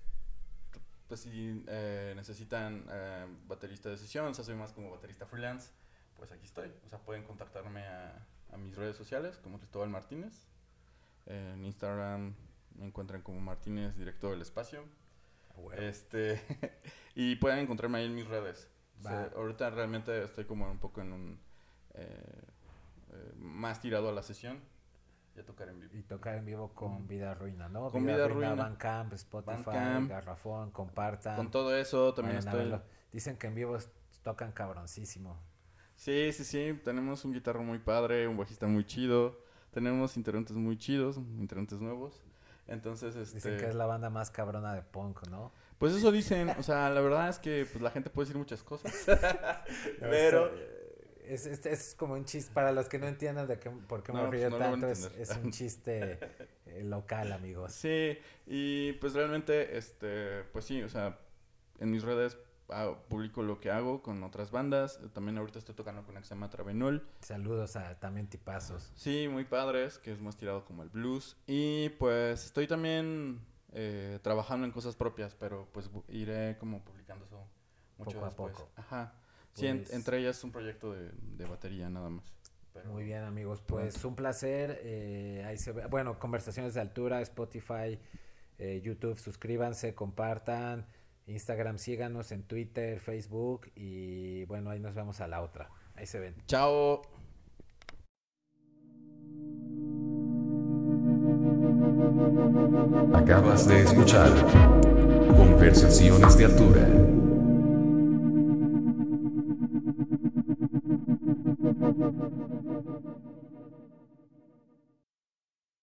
pues si eh, necesitan eh, baterista de sesión, o sea, soy más como baterista freelance, pues aquí estoy. O sea, pueden contactarme a, a mis redes sociales como Cristóbal Martínez. En Instagram me encuentran como Martínez Director del Espacio. Este, y pueden encontrarme ahí en mis redes. O sea, Va. ahorita realmente estoy como un poco en un... eh, más tirado a la sesión y a tocar en vivo. Y tocar en vivo con Vida Ruina, ¿no? Con Vida Ruina. Bandcamp, Spotify, Bandcamp. Garrafón, compartan. Con todo eso también estoy... Dicen que en vivo tocan cabroncísimo. Sí, sí, sí. Tenemos un guitarro muy padre, un bajista muy chido. Tenemos integrantes muy chidos, integrantes nuevos. Entonces, este... Dicen que es la banda más cabrona de punk, ¿no? Pues eso dicen. O sea, la verdad es que pues, la gente puede decir muchas cosas. Pero... Es, es, es como un chiste, para los que no entiendan de qué, por qué me pues río no a tanto, es, es un chiste eh, local, amigos. Sí, y pues realmente, este, pues sí, o sea, en mis redes ah, publico lo que hago con otras bandas. También ahorita estoy tocando con una que se llama Travenol. Saludos a también tipazos. Sí, muy padres, que es más tirado como el blues. Y pues estoy también eh, trabajando en cosas propias, pero pues iré como publicando eso mucho Poco a poco. Ajá. Sí, en- Pues- entre ellas un proyecto de, de batería nada más. Pero- Muy bien, amigos. Pues un placer. eh, ahí se ve. Bueno, conversaciones de altura, Spotify, eh, YouTube. Suscríbanse, compartan. Instagram, síganos en Twitter, Facebook. Y bueno, ahí nos vemos a la otra. Ahí se ven. Chao. Acabas de escuchar Conversaciones de Altura.